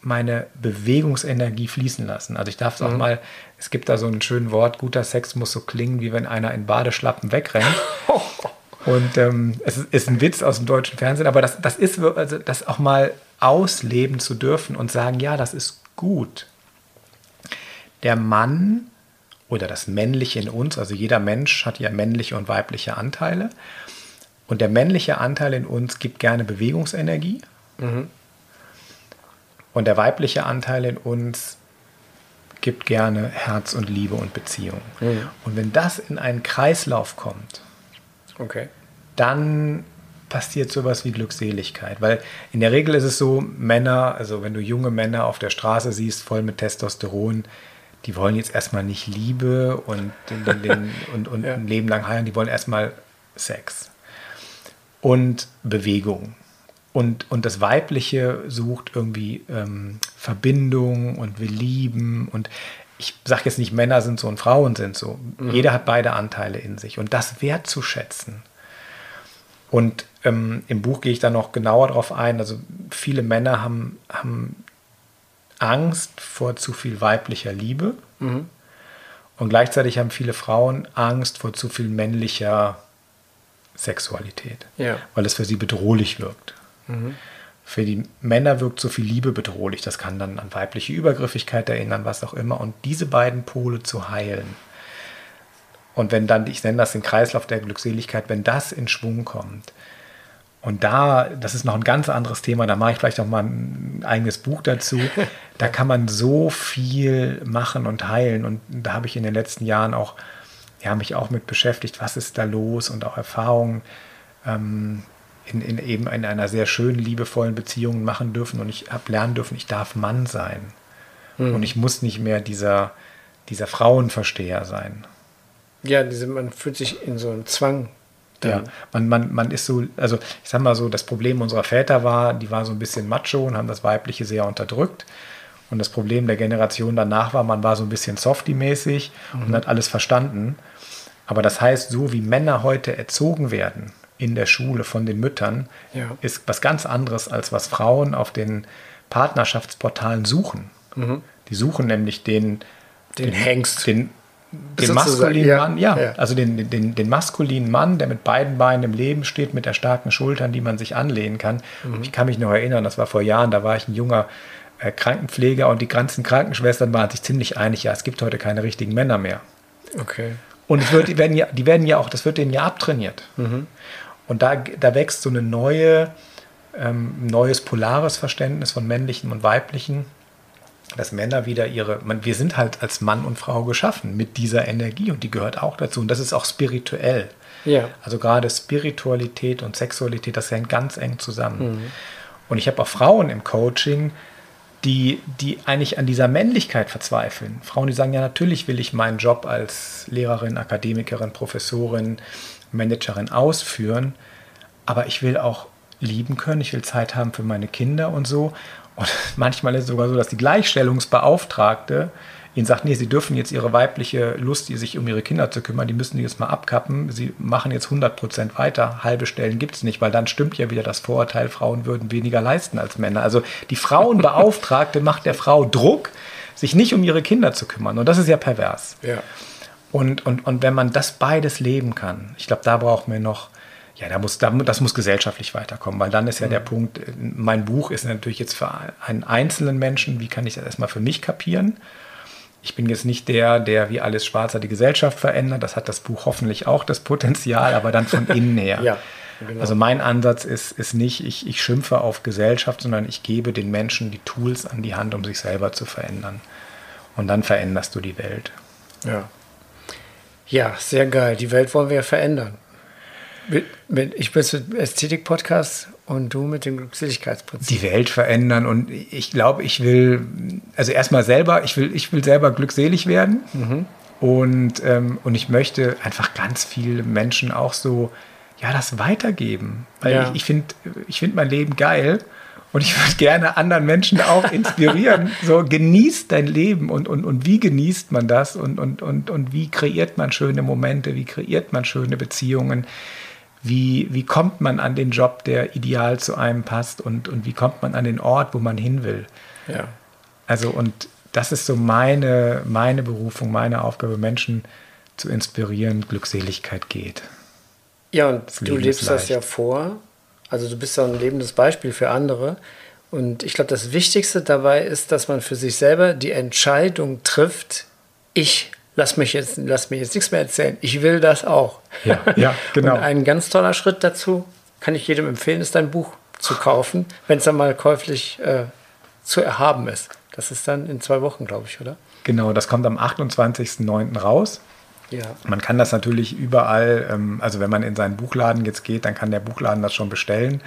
meine Bewegungsenergie fließen lassen. Also ich darf es mhm. auch mal, es gibt da so ein schönes Wort, guter Sex muss so klingen, wie wenn einer in Badeschlappen wegrennt. Und ähm, es ist, ist, ein Witz aus dem deutschen Fernsehen, aber das, das ist, also das auch mal ausleben zu dürfen und sagen, ja, das ist gut. Der Mann oder das Männliche in uns, also jeder Mensch hat ja männliche und weibliche Anteile. Und der männliche Anteil in uns gibt gerne Bewegungsenergie. Mhm. Und der weibliche Anteil in uns gibt gerne Herz und Liebe und Beziehung. Mhm. Und wenn das in einen Kreislauf kommt, okay. dann passiert sowas wie Glückseligkeit. Weil in der Regel ist es so, Männer, also wenn du junge Männer auf der Straße siehst, voll mit Testosteron, die wollen jetzt erstmal nicht Liebe und, den, den, und, und ja. ein Leben lang heiraten, die wollen erstmal Sex und Bewegung. Und, und das Weibliche sucht irgendwie ähm, Verbindung und will lieben. Und ich sage jetzt nicht, Männer sind so und Frauen sind so. Mhm. Jeder hat beide Anteile in sich. Und das wertzuschätzen. Und ähm, im Buch gehe ich da noch genauer drauf ein. Also viele Männer haben, haben Angst vor zu viel weiblicher Liebe. Mhm. Und gleichzeitig haben viele Frauen Angst vor zu viel männlicher Sexualität, ja. weil es für sie bedrohlich wirkt. Mhm. Für die Männer wirkt so viel Liebe bedrohlich. Das kann dann an weibliche Übergriffigkeit erinnern, was auch immer. Und diese beiden Pole zu heilen. Und wenn dann, ich nenne das den Kreislauf der Glückseligkeit, wenn das in Schwung kommt, und da, das ist noch ein ganz anderes Thema, da mache ich vielleicht auch mal ein eigenes Buch dazu. Da kann man so viel machen und heilen. Und da habe ich in den letzten Jahren auch, ja, mich auch mit beschäftigt, was ist da los und auch Erfahrungen ähm, in, in, eben in einer sehr schönen, liebevollen Beziehung machen dürfen und ich habe lernen dürfen, ich darf Mann sein. Mhm. Und ich muss nicht mehr dieser, dieser Frauenversteher sein. Ja, diese, man fühlt sich in so einem Zwang. Ja, man, man, man ist so, also ich sag mal so, das Problem unserer Väter war, die war so ein bisschen macho und haben das Weibliche sehr unterdrückt. Und das Problem der Generation danach war, man war so ein bisschen softy-mäßig mhm. und hat alles verstanden. Aber das heißt, so wie Männer heute erzogen werden, in der Schule von den Müttern ja. ist was ganz anderes, als was Frauen auf den Partnerschaftsportalen suchen. Mhm. Die suchen nämlich den, den, den Hengst. Den, den maskulinen ja, Mann, ja, ja, also den, den, den maskulinen Mann, der mit beiden Beinen im Leben steht, mit der starken Schultern, die man sich anlehnen kann. Mhm. Ich kann mich noch erinnern, das war vor Jahren, da war ich ein junger äh, Krankenpfleger und die ganzen Krankenschwestern waren sich ziemlich einig, ja, es gibt heute keine richtigen Männer mehr. Okay. Und es wird, die, werden ja, die werden ja auch, das wird denen ja abtrainiert. Mhm. Und da, da wächst so eine neue, ähm, neues polares Verständnis von männlichen und weiblichen, dass Männer wieder ihre, man, wir sind halt als Mann und Frau geschaffen mit dieser Energie und die gehört auch dazu. Und das ist auch spirituell. Ja. Also gerade Spiritualität und Sexualität, das hängt ganz eng zusammen. Mhm. Und ich habe auch Frauen im Coaching, die, die eigentlich an dieser Männlichkeit verzweifeln. Frauen, die sagen, ja, natürlich will ich meinen Job als Lehrerin, Akademikerin, Professorin, Managerin ausführen, aber ich will auch lieben können, ich will Zeit haben für meine Kinder und so. Und manchmal ist es sogar so, dass die Gleichstellungsbeauftragte ihnen sagt, nee, sie dürfen jetzt ihre weibliche Lust, sich um ihre Kinder zu kümmern, die müssen die jetzt mal abkappen. Sie machen jetzt 100 Prozent weiter. Halbe Stellen gibt es nicht, weil dann stimmt ja wieder das Vorurteil, Frauen würden weniger leisten als Männer. Also die Frauenbeauftragte macht der Frau Druck, sich nicht um ihre Kinder zu kümmern. Und das ist ja pervers. Ja. Und, und, und wenn man das beides leben kann, ich glaube, da brauchen wir noch, ja, da muss, da, das muss gesellschaftlich weiterkommen, weil dann ist ja mhm. der Punkt, mein Buch ist natürlich jetzt für einen einzelnen Menschen, wie kann ich das erstmal für mich kapieren? Ich bin jetzt nicht der, der wie alles Schwarzer die Gesellschaft verändert. Das hat das Buch hoffentlich auch das Potenzial, aber dann von innen her. ja, genau. Also mein Ansatz ist, ist nicht, ich, ich schimpfe auf Gesellschaft, sondern ich gebe den Menschen die Tools an die Hand, um sich selber zu verändern. Und dann veränderst du die Welt. Ja. Ja, sehr geil. Die Welt wollen wir ja verändern. Ich bin mit Ästhetik-Podcast und du mit dem Glückseligkeitsprinzip. Die Welt verändern und ich glaube, ich will, also erstmal selber, ich will, ich will selber glückselig werden mhm. und, ähm, und ich möchte einfach ganz viele Menschen auch so, ja, das weitergeben. Weil ja. ich, ich finde ich find mein Leben geil und ich würde gerne anderen Menschen auch inspirieren. so, genießt dein Leben und, und, und wie genießt man das und, und, und, und wie kreiert man schöne Momente, wie kreiert man schöne Beziehungen, wie, wie kommt man an den Job, der ideal zu einem passt und, und wie kommt man an den Ort, wo man hin will. Ja. Also, und das ist so meine, meine Berufung, meine Aufgabe, Menschen zu inspirieren, Glückseligkeit geht. Ja, und du lebst das ja vor also du bist ja ein lebendes Beispiel für andere. Und ich glaube, das Wichtigste dabei ist, dass man für sich selber die Entscheidung trifft, ich lass mich jetzt, lass mir jetzt nichts mehr erzählen. Ich will das auch. Ja, ja genau. Und ein ganz toller Schritt dazu kann ich jedem empfehlen, ist dein Buch zu kaufen, wenn es dann mal käuflich äh, zu erhaben ist. Das ist dann in zwei Wochen, glaube ich, oder? Genau, das kommt am 28.09. raus. Ja. Man kann das natürlich überall, ähm, also wenn man in seinen Buchladen jetzt geht, dann kann der Buchladen das schon bestellen.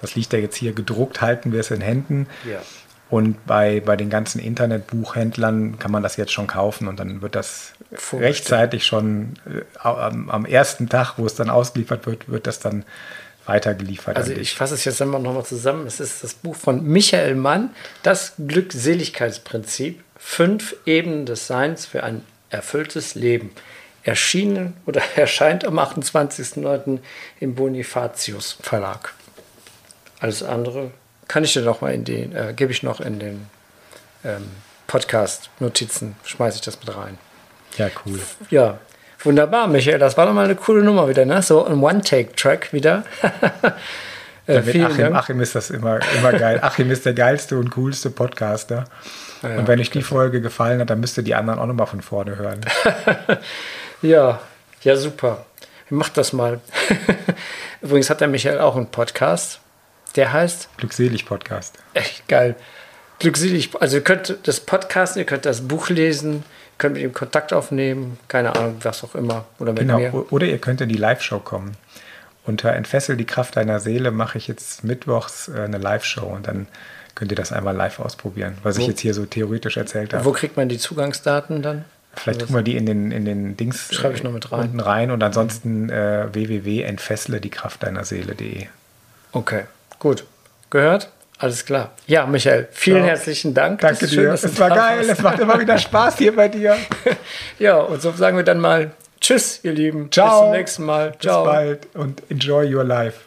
Das liegt ja jetzt hier gedruckt, halten wir es in Händen. Ja. Und bei, bei den ganzen Internetbuchhändlern kann man das jetzt schon kaufen und dann wird das rechtzeitig schon äh, am, am, ersten Tag, wo es dann ausgeliefert wird, wird das dann weitergeliefert. Also ich fasse es jetzt einmal nochmal zusammen. Es ist das Buch von Michael Mann, das Glückseligkeitsprinzip, fünf Ebenen des Seins für ein erfülltes Leben erschienen oder erscheint am 28.09. im Bonifatius Verlag. Alles andere kann ich dir noch mal in den, äh, gebe ich noch in den ähm, Podcast-Notizen, schmeiße ich das mit rein. Ja, cool. Ja, wunderbar, Michael. Das war doch mal eine coole Nummer wieder, ne? So ein One-Take-Track wieder. äh, Achim, Achim ist das immer, immer geil. Achim ist der geilste und coolste Podcaster. Ja, und wenn euch die Folge gefallen hat, dann müsst ihr die anderen auch nochmal von vorne hören. Ja, ja, super. Mach das mal. Übrigens hat der Michael auch einen Podcast. Der heißt Glückselig Podcast. Echt geil. Glückselig. Also ihr könnt das Podcasten, ihr könnt das Buch lesen, ihr könnt mit ihm Kontakt aufnehmen, keine Ahnung, was auch immer. Oder mit genau. mir. Oder ihr könnt in die Live-Show kommen. Unter Entfessel die Kraft deiner Seele mache ich jetzt mittwochs äh, eine Live-Show und dann könnt ihr das einmal live ausprobieren, was Wo? ich jetzt hier so theoretisch erzählt habe. Wo kriegt man die Zugangsdaten dann? Vielleicht tun wir die in den, in den Dings Schreibe ich noch mit rein. unten rein und ansonsten äh, www.entfessle die Kraft deiner Seele.de. Okay, gut. Gehört? Alles klar. Ja, Michael, vielen ja. herzlichen Dank. Danke dir. es war geil. Es macht immer wieder Spaß hier bei dir. ja, und so sagen wir dann mal Tschüss, ihr Lieben. Ciao. Bis zum nächsten Mal. Ciao. Bis bald und enjoy your life.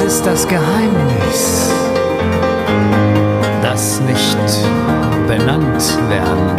Ist das Geheimnis, das nicht benannt werden